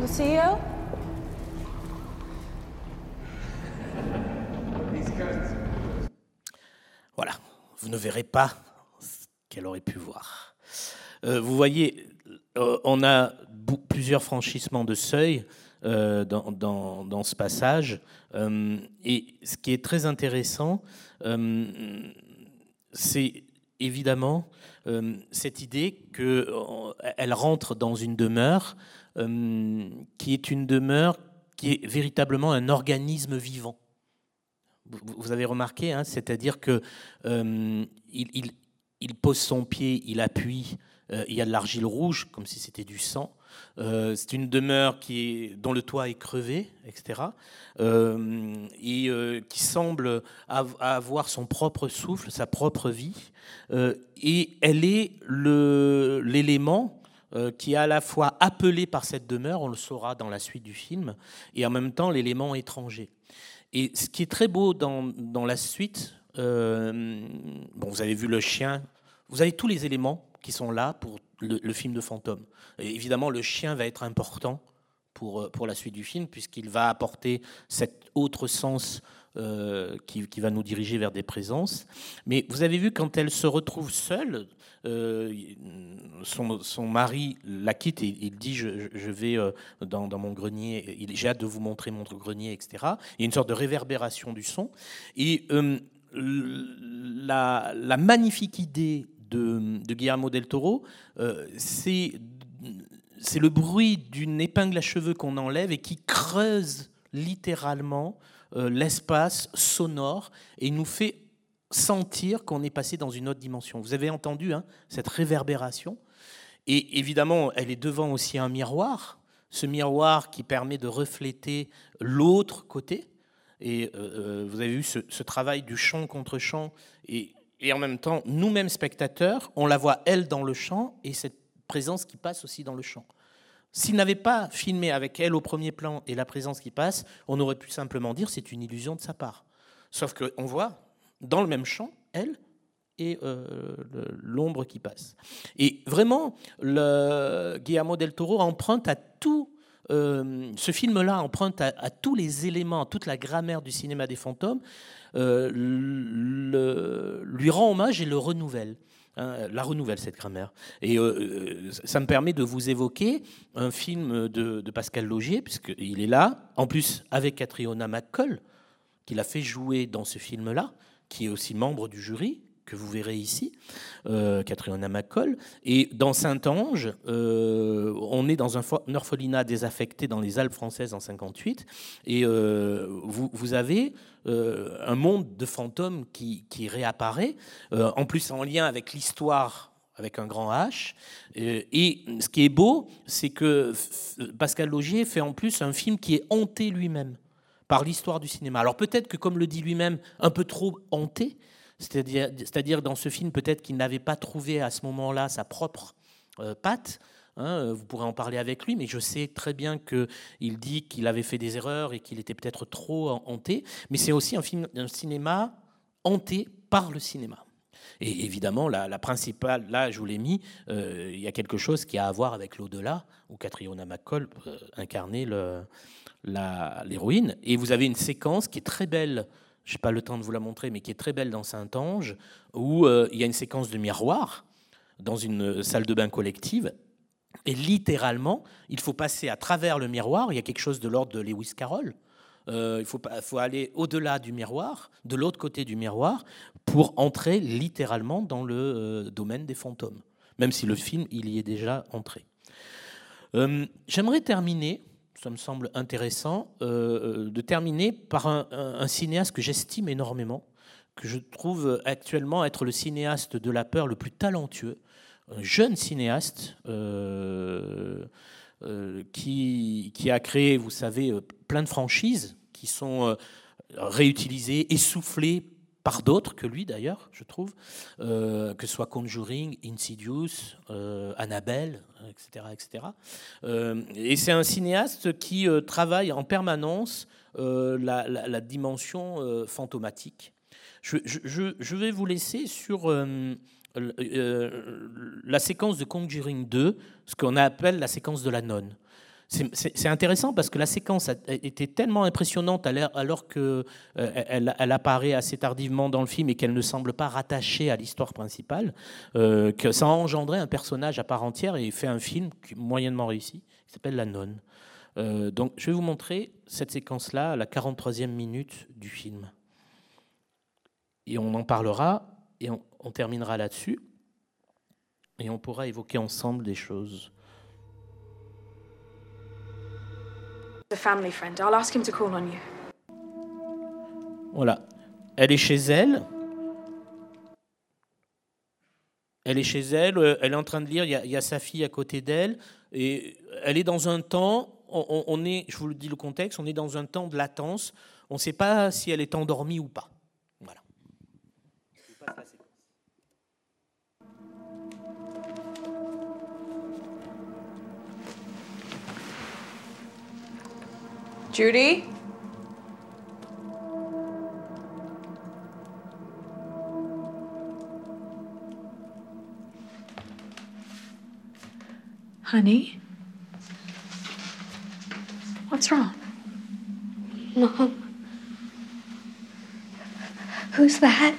Lucille? Voilà, vous ne verrez pas ce qu'elle aurait pu voir. Euh, vous voyez, euh, on a plusieurs franchissements de seuil euh, dans, ce passage. Et ce qui est très intéressant, c'est évidemment cette idée qu'elle rentre dans une demeure euh, qui est une demeure qui est véritablement un organisme vivant. Vous, avez remarqué, hein, c'est-à-dire que euh, il, pose son pied, il appuie, euh, il y a de l'argile rouge, comme si c'était du sang. C'est une demeure qui dont le toit est crevé, etc. et qui semble av- avoir son propre souffle, sa propre vie. Et elle est l'élément qui est à la fois appelé par cette demeure, on le saura dans la suite du film, et en même temps l'élément étranger. Et ce qui est très beau dans, dans la suite, euh, bon, vous avez vu le chien, vous avez tous les éléments qui sont là pour le, film de fantôme. Évidemment, le chien va être important pour, euh, pour la suite du film, puisqu'il va apporter cet autre sens euh, qui, va nous diriger vers des présences. Mais vous avez vu, quand elle se retrouve seule, euh, son, son mari la quitte et il dit je, vais euh, dans, mon grenier, j'ai hâte de vous montrer mon grenier, etc. Il y a une sorte de réverbération du son. Et la, la magnifique idée de, de Guillermo del Toro, c'est c'est le bruit d'une épingle à cheveux qu'on enlève et qui creuse littéralement l'espace sonore et nous fait sentir qu'on est passé dans une autre dimension. Vous avez entendu hein, cette réverbération Et évidemment, elle est devant aussi un miroir, ce miroir qui permet de refléter l'autre côté. Et euh, euh, vous avez vu ce, travail du chant contre chant. Et, et en même temps, nous-mêmes spectateurs, on la voit elle dans le chant et cette présence qui passe aussi dans le chant. S'il n'avait pas filmé avec elle au premier plan et la présence qui passe, on aurait pu simplement dire c'est une illusion de sa part. Sauf qu'on voit dans le même champ, elle et euh, l'ombre qui passe. Et vraiment, le Guillermo del Toro emprunte à tout. euh, ce film-là emprunte à, tous les éléments, toute la grammaire du cinéma des fantômes, euh, lui rend hommage et le renouvelle. Hein, la renouvelle, cette grammaire. Et euh, euh, ça me permet de vous évoquer un film de, de Pascal Logier, puisqu'il est là, en plus avec Catriona McCall, qu'il a fait jouer dans ce film-là, qui est aussi membre du jury, que vous verrez ici, euh, Catriona. Et dans Saint-Ange, euh, on est dans un, un orphelinat désaffecté dans les Alpes françaises en 58, et euh, vous, avez euh, un monde de fantômes qui, qui réapparaît, en plus en lien avec l'histoire avec un grand H. Et ce qui est beau, c'est que Pascal Logier fait en plus un film qui est hanté lui-même par l'histoire du cinéma. Alors peut-être que, comme le dit lui-même, un peu trop hanté, c'est-à-dire dans ce film peut-être qu'il n'avait pas trouvé à ce moment-là sa propre euh, patte. Hein, vous pourrez en parler avec lui, mais je sais très bien qu'il dit qu'il avait fait des erreurs et qu'il était peut-être trop hanté. Mais c'est aussi un film, un cinéma hanté par le cinéma. Et évidemment, la, principale, là, je vous l'ai mis, euh, il y a quelque chose qui a à voir avec l'au-delà, où Catriona McCall euh, incarnait l'héroïne. Et vous avez une séquence qui est très belle, je n'ai pas le temps de vous la montrer, mais qui est très belle dans Saint-Ange, où euh, il y a une séquence de miroir dans une salle de bain collective. Et littéralement, il faut passer à travers le miroir. Il y a quelque chose de l'ordre de Lewis Carroll. Euh, il faut, aller au-delà du miroir, de l'autre côté du miroir, pour entrer littéralement dans le euh, domaine des fantômes, même si le film, il y est déjà entré. Euh, j'aimerais terminer, ça me semble intéressant, de terminer par un, cinéaste que j'estime énormément, que je trouve actuellement être le cinéaste de la peur le plus talentueux, un jeune cinéaste qui, qui, a créé, vous savez, plein de franchises qui sont réutilisées, essoufflées par d'autres que lui d'ailleurs, je trouve, euh, que ce soit Conjuring, Insidious, euh, Annabelle, etc. etc. Euh, et c'est un cinéaste qui travaille en permanence la, dimension fantomatique. Je, je, vais vous laisser sur la séquence de Conjuring 2, ce qu'on appelle la séquence de la nonne. C'est intéressant parce que la séquence été tellement impressionnante alors qu'elle euh, elle apparaît assez tardivement dans le film et qu'elle ne semble pas rattachée à l'histoire principale, euh, que ça a engendré un personnage à part entière et fait un film moyennement réussi qui s'appelle La Nonne. Euh, donc je vais vous montrer cette séquence-là la 43e minute du film. Et on en parlera et on terminera là-dessus. Et on pourra évoquer ensemble des choses. Voilà. Elle est chez elle. Elle est chez elle, euh, elle est en train de lire, il y a, sa fille à côté d'elle, et elle est dans un temps, on, est, je vous le dis le contexte, on est dans un temps de latence, on ne sait pas si elle est endormie ou pas. Voilà. Judy? Honey? What's wrong? Mom. Who's that?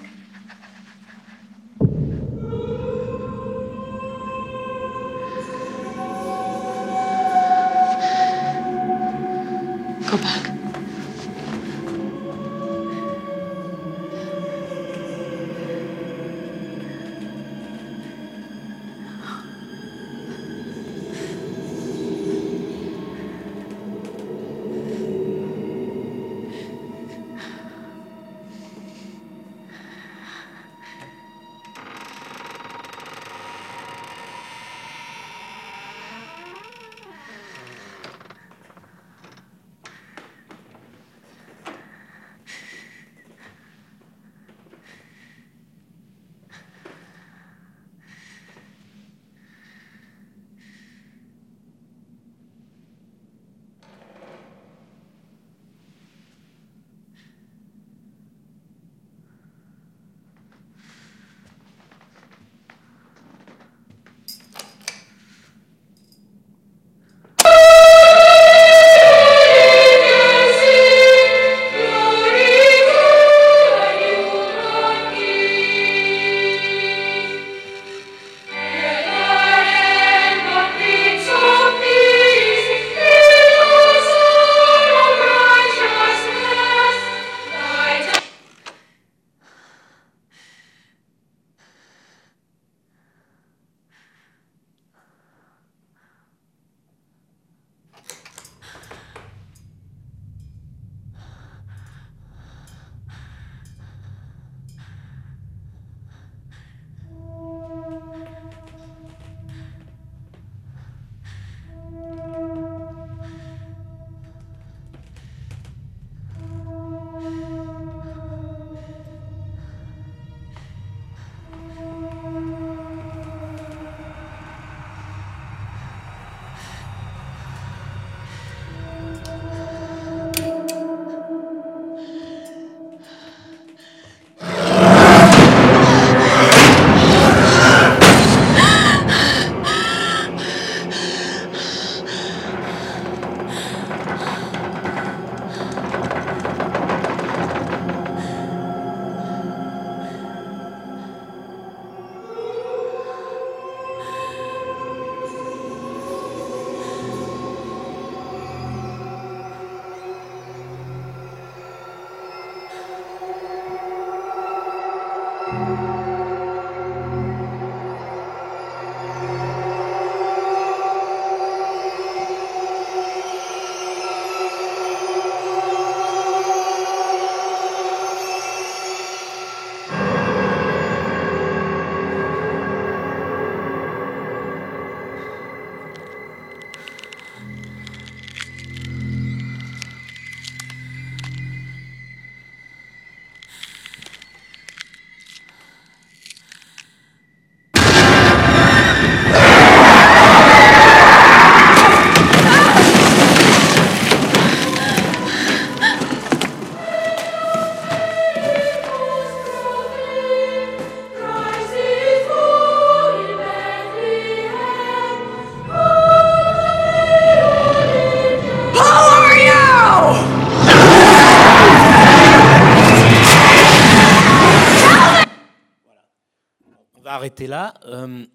Là. Euh,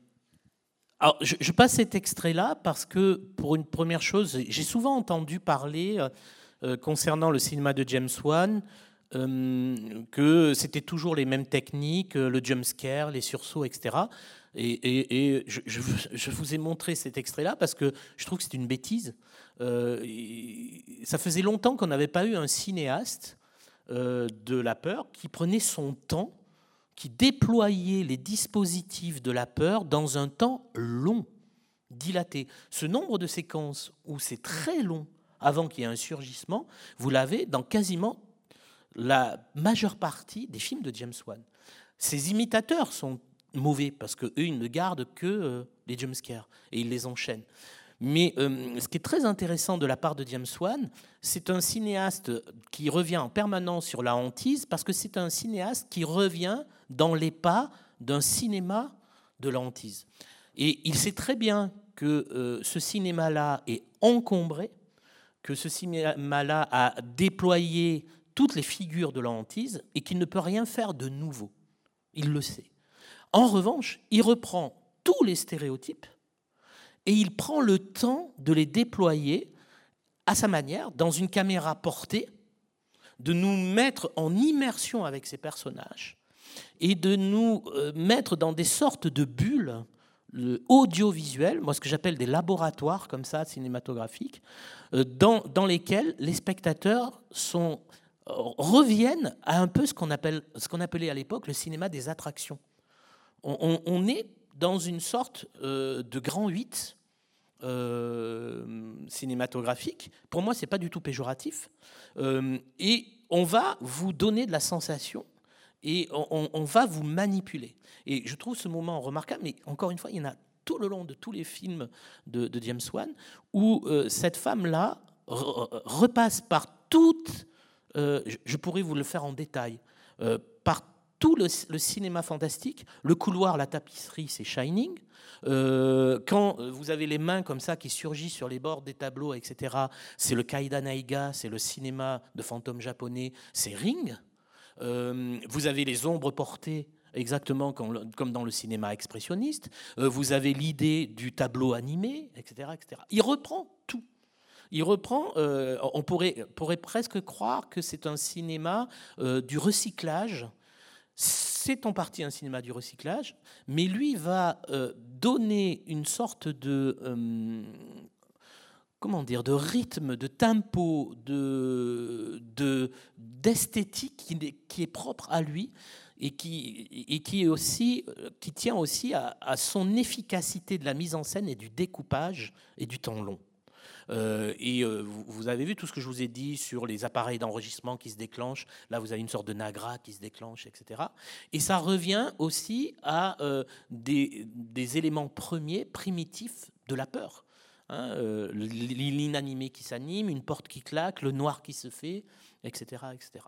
alors, je, passe cet extrait-là parce que, pour une première chose, j'ai souvent entendu parler euh, euh, concernant le cinéma de James Wan que c'était toujours les mêmes techniques, le jump scare, les sursauts, etc. Et, je, vous- ai montré cet extrait-là parce que je trouve que c'est une bêtise. Ça faisait longtemps qu'on n'avait pas eu un cinéaste de la peur qui prenait son temps, qui déployait les dispositifs de la peur dans un temps long, dilaté. Ce nombre de séquences où c'est très long avant qu'il y ait un surgissement, vous l'avez dans quasiment la majeure partie des films de James Wan. Ces imitateurs sont mauvais parce que eux ils ne gardent que euh, les jumpscares et ils les enchaînent. Mais euh, ce qui est très intéressant de la part de James Wan, c'est un cinéaste qui revient en permanence sur la hantise parce que c'est un cinéaste qui revient dans les pas d'un cinéma de la hantise. Et il sait très bien que euh, ce cinéma-là est encombré, que ce cinéma-là a déployé toutes les figures de la hantise et qu'il ne peut rien faire de nouveau. Il le sait. En revanche, il reprend tous les stéréotypes et il prend le temps de les déployer à sa manière, dans une caméra portée, de nous mettre en immersion avec ces personnages et de nous euh, mettre dans des sortes de bulles le audiovisuelles, moi ce que j'appelle des laboratoires comme ça cinématographiques, euh, dans, dans lesquels les spectateurs sont, euh, reviennent à un peu ce qu'on appelait à l'époque le cinéma des attractions. On, on- on est dans une sorte euh, de grand 8 euh, cinématographique. Pour moi, c'est pas du tout péjoratif. Euh, et on va vous donner de la sensation et on, va vous manipuler. Et je trouve ce moment remarquable, mais encore une fois, il y en a tout le long de tous les films de, James Wan où euh, cette femme-là re- repasse par toutes, je- pourrais vous le faire en détail, par tout le, cinéma fantastique. Le couloir, la tapisserie, c'est Shining. Euh, quand vous avez les mains comme ça qui surgissent sur les bords des tableaux, etc., c'est le Kaida Naiga, c'est le cinéma de fantômes japonais, c'est Ring. Euh, vous avez les ombres portées exactement comme, dans le cinéma expressionniste. Euh, vous avez l'idée du tableau animé, etc., etc. Il reprend tout. Il reprend, on pourrait, presque croire que c'est un cinéma du recyclage. C'est en partie un cinéma du recyclage, mais lui va euh, donner une sorte de, euh, comment dire, de rythme, de tempo, de de- d'esthétique qui, est propre à lui et qui, et qui, aussi, qui tient aussi à son efficacité de la mise en scène et du découpage et du temps long. Euh, et euh, vous, avez vu tout ce que je vous ai dit sur les appareils d'enregistrement qui se déclenchent. Là, vous avez une sorte de nagra qui se déclenche, etc. Et ça revient aussi à euh, des, éléments premiers, primitifs de la peur. Hein, L'inanimé qui s'anime, une porte qui claque, le noir qui se fait, etc. etc.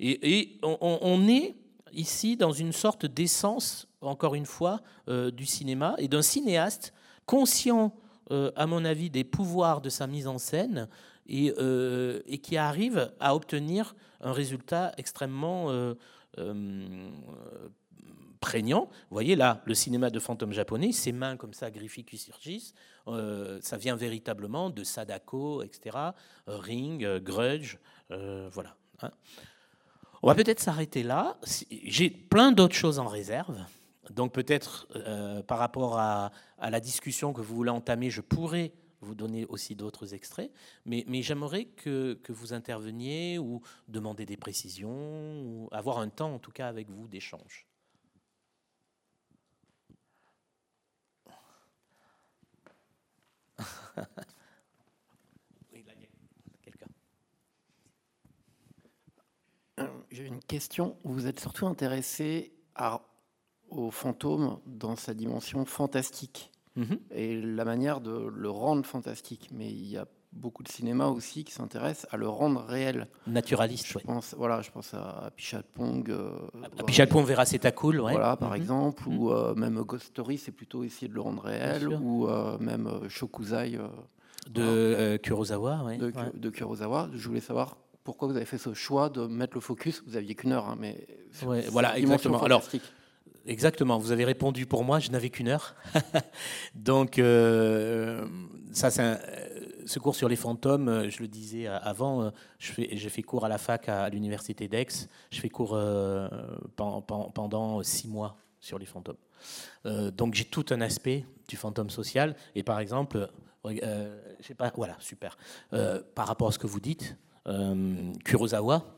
Et, on, est ici dans une sorte d'essence, encore une fois, du cinéma et d'un cinéaste conscient, euh, à mon avis, des pouvoirs de sa mise en scène et, euh, et qui arrive à obtenir un résultat extrêmement euh, prégnant. Vous voyez là, le cinéma de fantôme japonais, ses mains comme ça, griffies qui surgissent, ça vient véritablement de Sadako, etc., Ring, Grudge, voilà. hein. On va peut-être s'arrêter là. J'ai plein d'autres choses en réserve. Donc peut-être euh, par rapport à, à la discussion que vous voulez entamer, je pourrais vous donner aussi d'autres extraits. Mais, mais j'aimerais que, que vous interveniez ou demander des précisions, ou avoir un temps en tout cas avec vous d'échange. *laughs* Oui, là, il y a quelqu'un. Euh, J'ai une question. Vous êtes surtout intéressé à, au fantôme dans sa dimension fantastique Mhm. et la manière de le rendre fantastique. Mais il y a beaucoup de cinéma aussi qui s'intéresse à le rendre réel. Naturaliste, Je ouais. pense, voilà, je pense à Pichatpong. Euh, voilà. Pichatpong, Vera Cool, ouais. Voilà, par Mhm. exemple, ou euh, même Ghost Story, c'est plutôt essayer de le rendre réel, ou euh, même euh, Shokuzai. De Kurosawa, ouais. de, de Kurosawa. Je voulais savoir pourquoi vous avez fait ce choix de mettre le focus. Vous aviez qu'une heure, hein, mais voilà, exactement. Alors. Exactement, vous avez répondu pour moi, je n'avais qu'une heure. *laughs* Donc, euh, ça, c'est un, ce cours sur les fantômes, euh, je le disais avant, j'ai fait cours à la fac à, l'université d'Aix, je fais cours pendant, six mois sur les fantômes. donc, j'ai tout un aspect du fantôme social, et par exemple, je sais pas, voilà, super. par rapport à ce que vous dites, Kurosawa,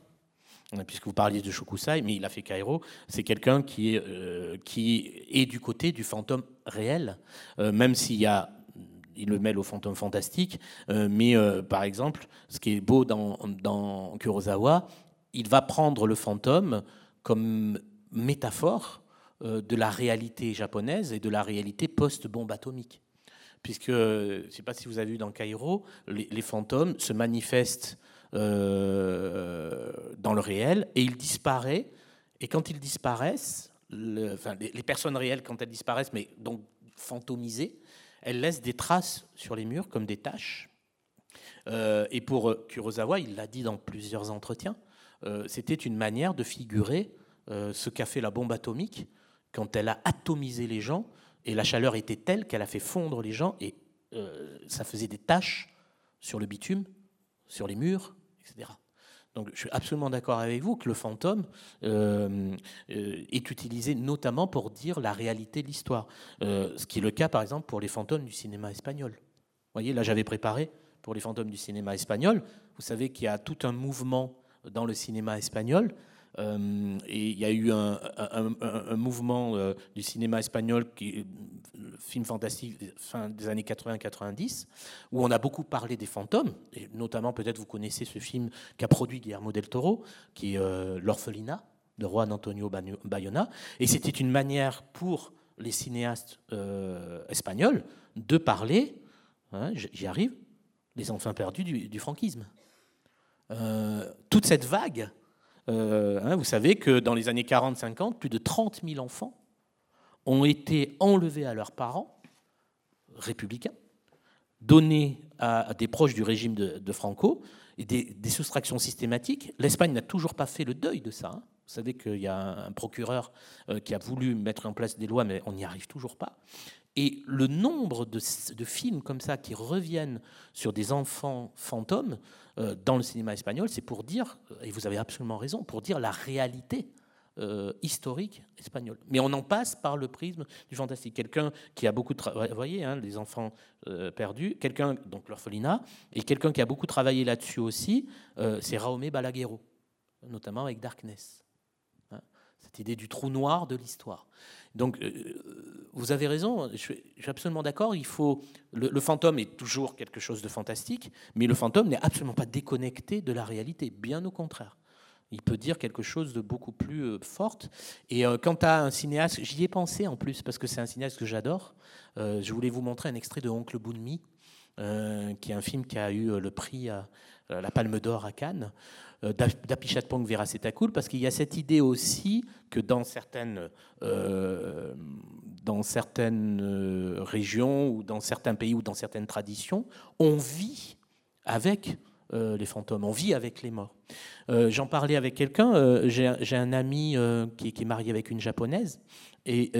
puisque vous parliez de Shokusai, mais il a fait Cairo, c'est quelqu'un qui, est, euh, qui est du côté du fantôme réel, euh, même s'il y a il le mêle au fantôme fantastique, euh, mais par exemple, ce qui est beau dans, dans, Kurosawa, il va prendre le fantôme comme métaphore de la réalité japonaise et de la réalité post-bombe atomique. Puisque, je ne sais pas si vous avez vu dans Cairo, les, les fantômes se manifestent euh, dans le réel et il disparaît. Et quand ils disparaissent, les, personnes réelles, quand elles disparaissent, mais donc fantomisées, elles laissent des traces sur les murs comme des taches. Euh, et pour Kurosawa, il l'a dit dans plusieurs entretiens, euh, c'était une manière de figurer ce qu'a fait la bombe atomique quand elle a atomisé les gens et la chaleur était telle qu'elle a fait fondre les gens et ça faisait des taches sur le bitume, sur les murs, donc je suis absolument d'accord avec vous que le fantôme euh, euh, est utilisé notamment pour dire la réalité de l'histoire. Euh, ce qui est le cas par exemple pour les fantômes du cinéma espagnol. Vous voyez, là j'avais préparé pour les fantômes du cinéma espagnol. Vous savez qu'il y a tout un mouvement dans le cinéma espagnol euh, et il y a eu un, mouvement euh, du cinéma espagnol, qui, le film fantastique fin des années 80-90, où on a beaucoup parlé des fantômes, et notamment peut-être vous connaissez ce film qu'a produit Guillermo del Toro, qui est euh, L'orphelinat de Juan Antonio Bayona. Et c'était une manière pour les cinéastes espagnols de parler, hein, j'y arrive, les enfants perdus du, du franquisme. toute cette vague euh, hein, vous savez que dans les années 40-50, plus de 30 000 enfants ont été enlevés à leurs parents républicains, donnés à, des proches du régime de, Franco, et des, soustractions systématiques. L'Espagne n'a toujours pas fait le deuil de ça. Hein. Vous savez qu'il y a un procureur euh, qui a voulu mettre en place des lois, mais on n'y arrive toujours pas. Et le nombre de, films comme ça qui reviennent sur des enfants fantômes dans le cinéma espagnol, c'est pour dire, euh, et vous avez absolument raison, pour dire la réalité euh, historique espagnole. Mais on en passe par le prisme du fantastique. Quelqu'un qui a beaucoup travaillé, hein, les enfants perdus, quelqu'un, donc l'orphelinat, et quelqu'un qui a beaucoup travaillé là-dessus aussi, c'est Raume Balaguerro, notamment avec Darkness. Cette idée du trou noir de l'histoire. Donc, euh, vous avez raison, je suis, absolument d'accord. Il faut le, fantôme est toujours quelque chose de fantastique, mais le fantôme n'est absolument pas déconnecté de la réalité. Bien au contraire, il peut dire quelque chose de beaucoup plus euh, fort. Et euh, quant à un cinéaste, j'y ai pensé en plus parce que c'est un cinéaste que j'adore. je voulais vous montrer un extrait de Oncle Boonmi, qui est un film qui a eu le prix à la Palme d'Or à Cannes. Euh, d'Apichatpong Veracetakul, parce qu'il y a cette idée aussi que dans certaines, euh, dans certaines euh, régions ou dans certains pays ou dans certaines traditions, on vit avec les fantômes, on vit avec les morts. J'en parlais avec quelqu'un, j'ai un ami qui, est marié avec une japonaise, et,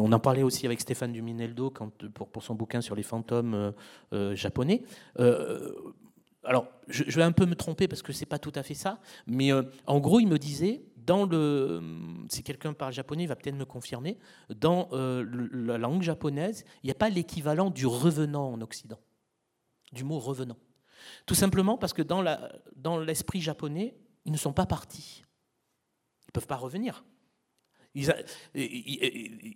on en parlait aussi avec Stéphane Dumineldo quand, pour, son bouquin sur les fantômes japonais alors, je, vais un peu me tromper parce que c'est pas tout à fait ça, mais euh, en gros, il me disait, dans le, si quelqu'un parle japonais, il va peut-être me confirmer, dans euh, la langue japonaise, il n'y a pas l'équivalent du revenant en Occident, du mot revenant. Tout simplement parce que dans l'esprit japonais, ils ne sont pas partis. Ils ne peuvent pas revenir. Il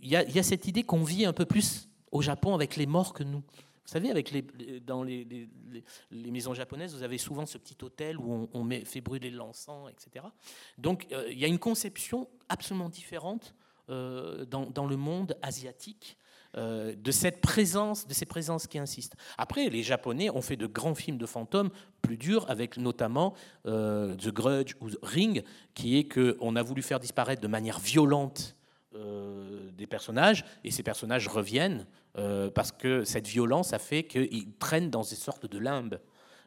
y, a, cette idée qu'on vit un peu plus au Japon avec les morts que nous. Vous savez, avec les, dans les, maisons japonaises, vous avez souvent ce petit hôtel où on, fait brûler l'encens, etc. Donc euh, il y a une conception absolument différente euh, dans, le monde asiatique euh, de cette présence, de ces présences qui insistent. Après, les Japonais ont fait de grands films de fantômes plus durs, avec notamment The Grudge ou Ring, qui est qu'on a voulu faire disparaître de manière violente euh, des personnages, et ces personnages reviennent euh, parce que cette violence a fait qu'ils traînent dans des sortes de limbes.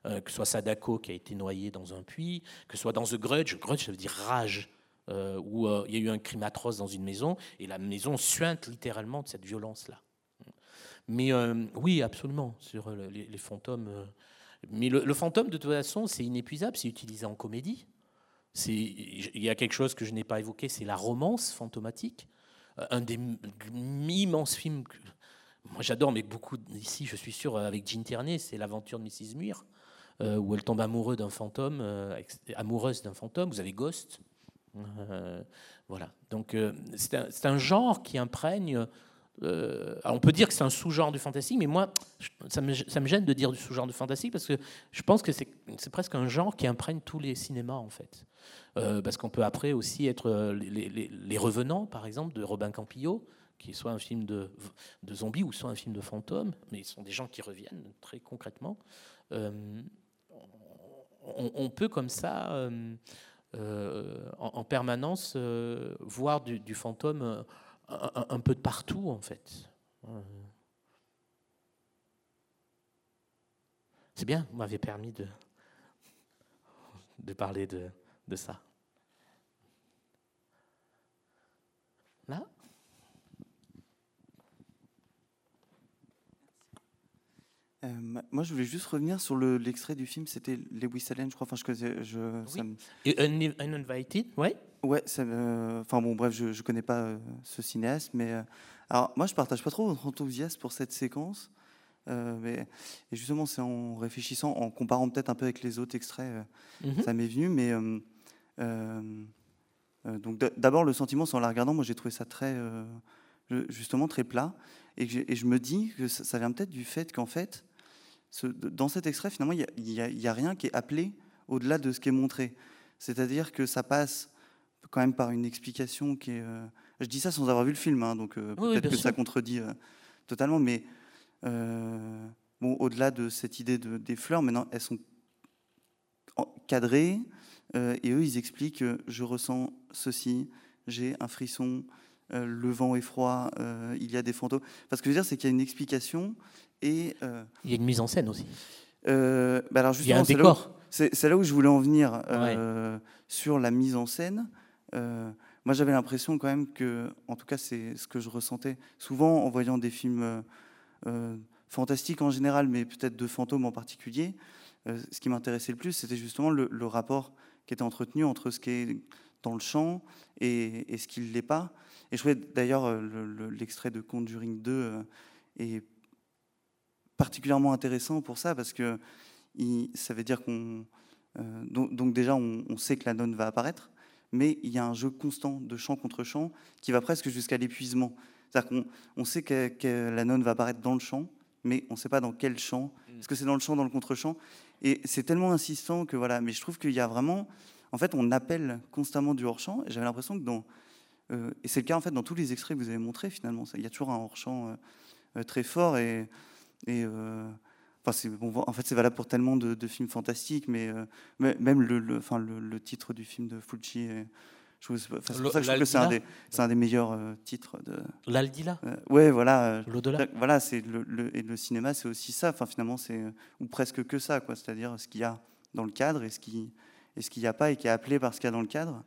Euh, que ce soit Sadako qui a été noyé dans un puits, que ce soit dans The Grudge, Grudge ça veut dire rage où il y a eu un crime atroce dans une maison et la maison suinte littéralement de cette violence-là. Mais oui, absolument, sur les, fantômes. mais le, fantôme, de toute façon, c'est inépuisable, c'est utilisé en comédie. Il y a quelque chose que je n'ai pas évoqué, c'est la romance fantomatique. Un des immenses films que moi j'adore, mais beaucoup ici, je suis sûr, avec Jean Tierney, c'est l'aventure de Mrs. Muir, euh, où elle tombe amoureuse d'un fantôme, euh, amoureuse d'un fantôme. Vous avez Ghost. Euh, voilà. Donc c'est un, un, genre qui imprègne. on peut dire que c'est un sous-genre du fantastique, mais moi, ça me, ça me, gêne de dire du sous-genre du fantastique parce que je pense que c'est presque un genre qui imprègne tous les cinémas en fait. parce qu'on peut après aussi être les, Revenants, par exemple, de Robin Campillo, qui est soit un film de, de zombies ou soit un film de fantômes, mais ce sont des gens qui reviennent très concrètement. Euh, on, peut comme ça, euh, euh, en, permanence, voir du, fantôme un, peu de partout, en fait. C'est bien, vous m'avez permis de, de parler de, de ça. Là? Euh, moi, je voulais juste revenir sur l'extrait du film. C'était Lewis Allen, je crois. Enfin, je, je, oui. Uninvited, ouais. Ouais. enfin bon, bref, je, je connais pas euh, ce cinéaste, mais euh, alors moi, je partage pas trop votre enthousiasme pour cette séquence. mais et justement, c'est en réfléchissant, en comparant peut-être un peu avec les autres extraits, mhm. ça m'est venu. Mais donc d'abord le sentiment, sans la regardant, moi j'ai trouvé ça très justement très plat. Et, et, je me dis que ça, ça vient peut-être du fait qu'en fait, dans cet extrait, finalement, il n'y a, rien qui est appelé au-delà de ce qui est montré. C'est-à-dire que ça passe quand même par une explication qui est... Euh, je dis ça sans avoir vu le film, hein, donc euh, peut-être que ça contredit euh, totalement, mais bon, au-delà de cette idée de, des fleurs, maintenant, elles sont cadrées, et eux, ils expliquent je ressens ceci, j'ai un frisson, le vent est froid, il y a des fantômes. Parce que je veux dire, c'est qu'il y a une explication et, euh, il y a une mise en scène aussi. Euh, bah alors il y a un décor. C'est là, où je voulais en venir euh, sur la mise en scène. moi, j'avais l'impression quand même que, en tout cas, c'est ce que je ressentais souvent en voyant des films fantastiques en général, mais peut-être de fantômes en particulier. ce qui m'intéressait le plus, c'était justement le, rapport qui était entretenu entre ce qui est dans le champ et, et ce qui ne l'est pas. Et je trouvais d'ailleurs l'extrait de Conjuring 2 est particulièrement intéressant pour ça parce que ça veut dire qu'on euh, donc, déjà on, sait que la nonne va apparaître, mais il y a un jeu constant de chant contre chant qui va presque jusqu'à l'épuisement. C'est-à-dire qu'on on sait que, la nonne va apparaître dans le chant, mais on ne sait pas dans quel chant. Mm. Est-ce que c'est dans le chant, dans le contre-chant Et c'est tellement insistant que voilà. Mais je trouve qu'il y a vraiment, en fait, on appelle constamment du hors-champ. Et j'avais l'impression que dans euh, et c'est le cas en fait dans tous les extraits que vous avez montrés finalement. Il y a toujours un hors-champ euh, très fort et et euh, enfin, bon, en fait, c'est valable pour tellement de, films fantastiques, mais, euh, même le, enfin, le, titre du film de Fulci. je, c'est pour ça que je trouve que c'est un, des, un des meilleurs euh, titres de. L'Aldila? ouais, voilà. L'au-delà? Voilà, c'est le, et le cinéma, c'est aussi ça. Enfin, finalement, c'est ou presque que ça, quoi. C'est-à-dire ce qu'il y a dans le cadre et ce qui et ce qu'il n'y a pas et qui est appelé par ce qu'il y a dans le cadre.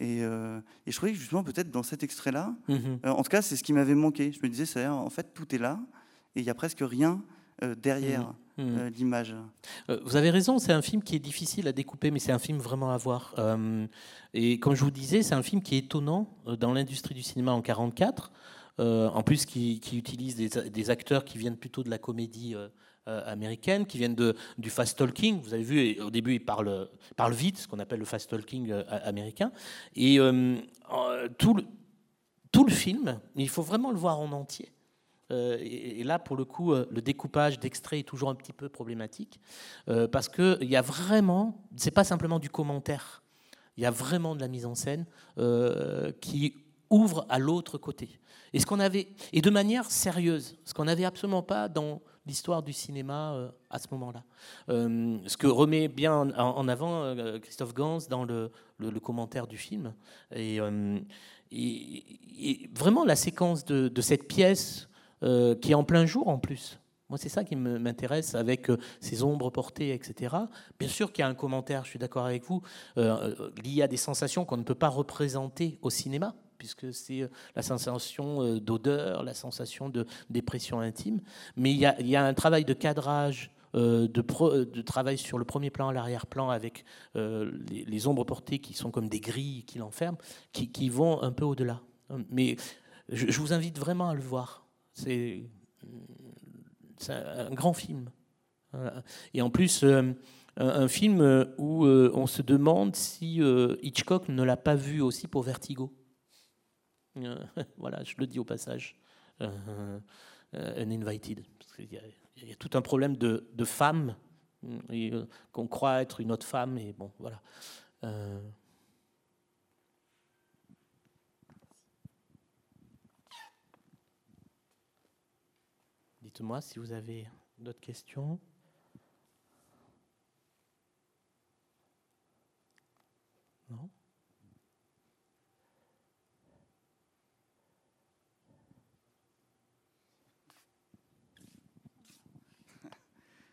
Et, et je trouvais que justement, peut-être dans cet extrait-là, mhm. en tout cas, c'est ce qui m'avait manqué. Je me disais, c'est en fait, tout est là et il n'y a presque rien euh, derrière mmh. Mmh. Euh, l'image. Euh, vous avez raison, c'est un film qui est difficile à découper, mais c'est un film vraiment à voir. et comme je vous disais, c'est un film qui est étonnant dans l'industrie du cinéma en 1944, en plus qui, utilise des, acteurs qui viennent plutôt de la comédie américaine, qui viennent de, du fast talking. Vous avez vu, au début, il parle, parle vite, ce qu'on appelle le fast talking américain. Et tout, le, tout le film, il faut vraiment le voir en entier. Euh, et, là, pour le coup, euh, le découpage d'extraits est toujours un petit peu problématique euh, parce qu'il y a vraiment, c'est pas simplement du commentaire, il y a vraiment de la mise en scène qui ouvre à l'autre côté. Et, ce avait, et de manière sérieuse, ce qu'on n'avait absolument pas dans l'histoire du cinéma à ce moment-là. ce que remet bien en, avant Christophe Gans dans le, commentaire du film. Et, vraiment la séquence de cette pièce euh, qui est en plein jour en plus. Moi, c'est ça qui m'intéresse avec ces ombres portées, etc. Bien sûr qu'il y a un commentaire, je suis d'accord avec vous, lié à des sensations qu'on ne peut pas représenter au cinéma puisque c'est euh, la sensation euh, d'odeur, la sensation de dépression intime. Mais il y a, un travail de cadrage, euh, de, travail sur le premier plan, l'arrière-plan, avec les, ombres portées qui sont comme des grilles qui l'enferment, qui, vont un peu au-delà. Mais je, vous invite vraiment à le voir. C'est un grand film. Et en plus, un film où on se demande si Hitchcock ne l'a pas vu aussi pour Vertigo. Euh, *laughs* voilà, je le dis au passage. Euh, euh, uninvited. il, y a, tout un problème de, de femme qu'on croit être une autre femme. Et bon, voilà. Dites-moi si vous avez d'autres questions. Non?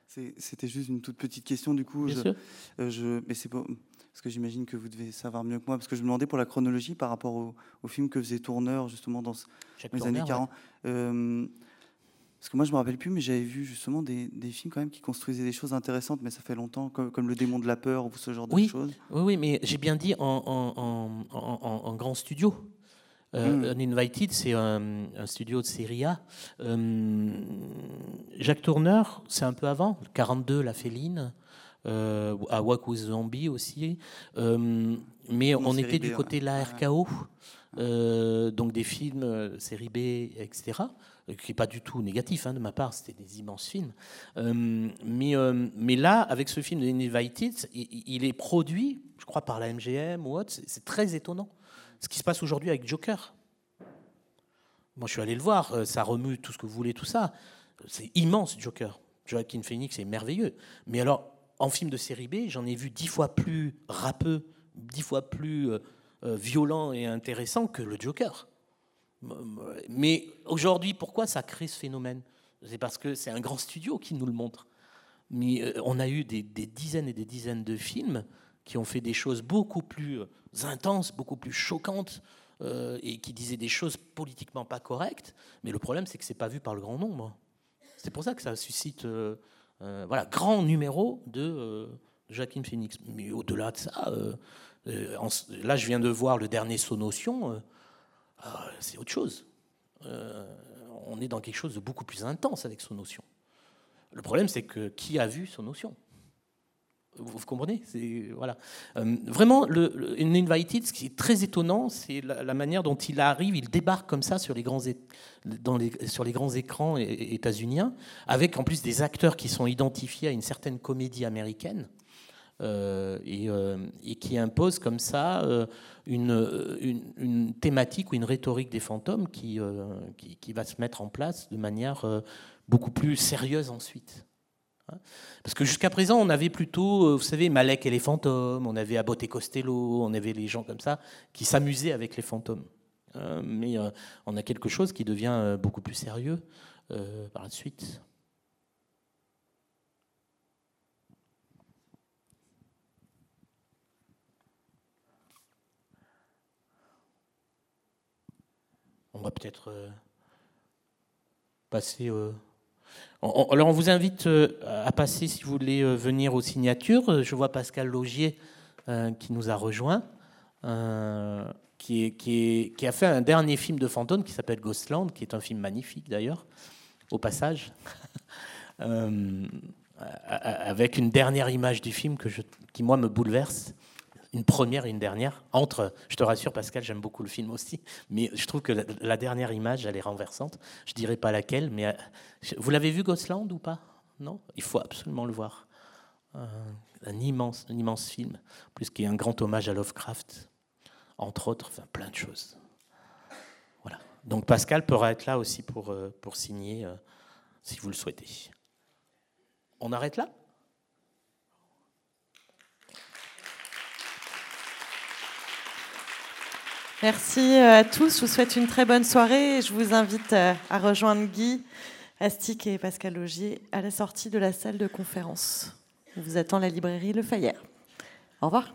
*laughs* C'était juste une toute petite question, du coup. je, euh, mais c'est parce que j'imagine que vous devez savoir mieux que moi, parce que je me demandais pour la chronologie par rapport au, film que faisait Tourneur, justement, dans, les années 40. Euh, parce que moi, je me rappelle plus, mais j'avais vu justement des, films quand même qui construisaient des choses intéressantes, mais ça fait longtemps, comme, Le démon de la peur ou ce genre de choses. Oui, oui, mais j'ai bien dit en, en grand studio. Euh. Uninvited, c'est un, studio de série A. Euh, Jacques Tourneur, c'est un peu avant, 42, La Féline. Euh, à Walk with Zombie aussi. Euh, mais on était du côté de la RKO, donc des films série B, etc qui n'est pas du tout négatif hein, de ma part, c'était des immenses films. mais, mais là, avec ce film Uninvited, il, il, est produit, je crois, par la MGM ou autre, c'est très étonnant ce qui se passe aujourd'hui avec Joker. Moi, je suis allé le voir, euh, ça remue tout ce que vous voulez, tout ça. C'est immense, Joker. Joaquin Phoenix est merveilleux. Mais alors, en film de série B, j'en ai vu dix fois plus rappeux, dix fois plus euh, euh, violent et intéressant que le Joker. Mais aujourd'hui, pourquoi ça crée ce phénomène? C'est parce que c'est un grand studio qui nous le montre. Mais on a eu des, dizaines et des dizaines de films qui ont fait des choses beaucoup plus intenses, beaucoup plus choquantes, euh, et qui disaient des choses politiquement pas correctes. Mais le problème, c'est que c'est pas vu par le grand nombre. C'est pour ça que ça suscite, euh, euh, voilà, grand numéro de Jacqueline Phoenix. Mais au-delà de ça, là, je viens de voir le dernier Sonotion. C'est autre chose. on est dans quelque chose de beaucoup plus intense avec Sonotion. Le problème, c'est que qui a vu Sonotion vous, comprenez? Voilà. Euh, vraiment, le, Invited, ce qui est très étonnant, c'est la, manière dont il arrive, il débarque comme ça sur les grands, sur les grands écrans états-uniens, avec en plus des acteurs qui sont identifiés à une certaine comédie américaine. Euh, euh, et, qui impose comme ça une, une, thématique ou une rhétorique des fantômes qui, qui, va se mettre en place de manière beaucoup plus sérieuse ensuite. Hein. Parce que jusqu'à présent, on avait plutôt, euh, vous savez, Malek et les fantômes, on avait Abbott et Costello, on avait les gens comme ça qui s'amusaient avec les fantômes. Euh, mais euh, on a quelque chose qui devient beaucoup plus sérieux par la suite. On va peut-être passer alors on vous invite euh, à passer si vous voulez euh, venir aux signatures. Je vois Pascal Logier euh, qui nous a rejoint, qui, a fait un dernier film de fantôme qui s'appelle Ghostland, qui est un film magnifique d'ailleurs, au passage, *laughs* avec une dernière image du film qui moi me bouleverse une première et une dernière. Entre, je te rassure Pascal, j'aime beaucoup le film aussi, mais je trouve que la, dernière image, elle est renversante. Je dirais pas laquelle, mais euh, vous l'avez vu Ghostland ou pas? Non? Il faut absolument le voir. Euh, un immense, un immense film, plus qui est un grand hommage à Lovecraft, entre autres, enfin plein de choses. Voilà. Donc Pascal pourra être là aussi pour, euh, pour signer, si vous le souhaitez. On arrête là? Merci euh, à tous. Je vous souhaite une très bonne soirée. Je vous invite euh, à rejoindre Guy Astic et Pascal Logier à la sortie de la salle de conférence. On vous attend la librairie Le Fayère. Au revoir.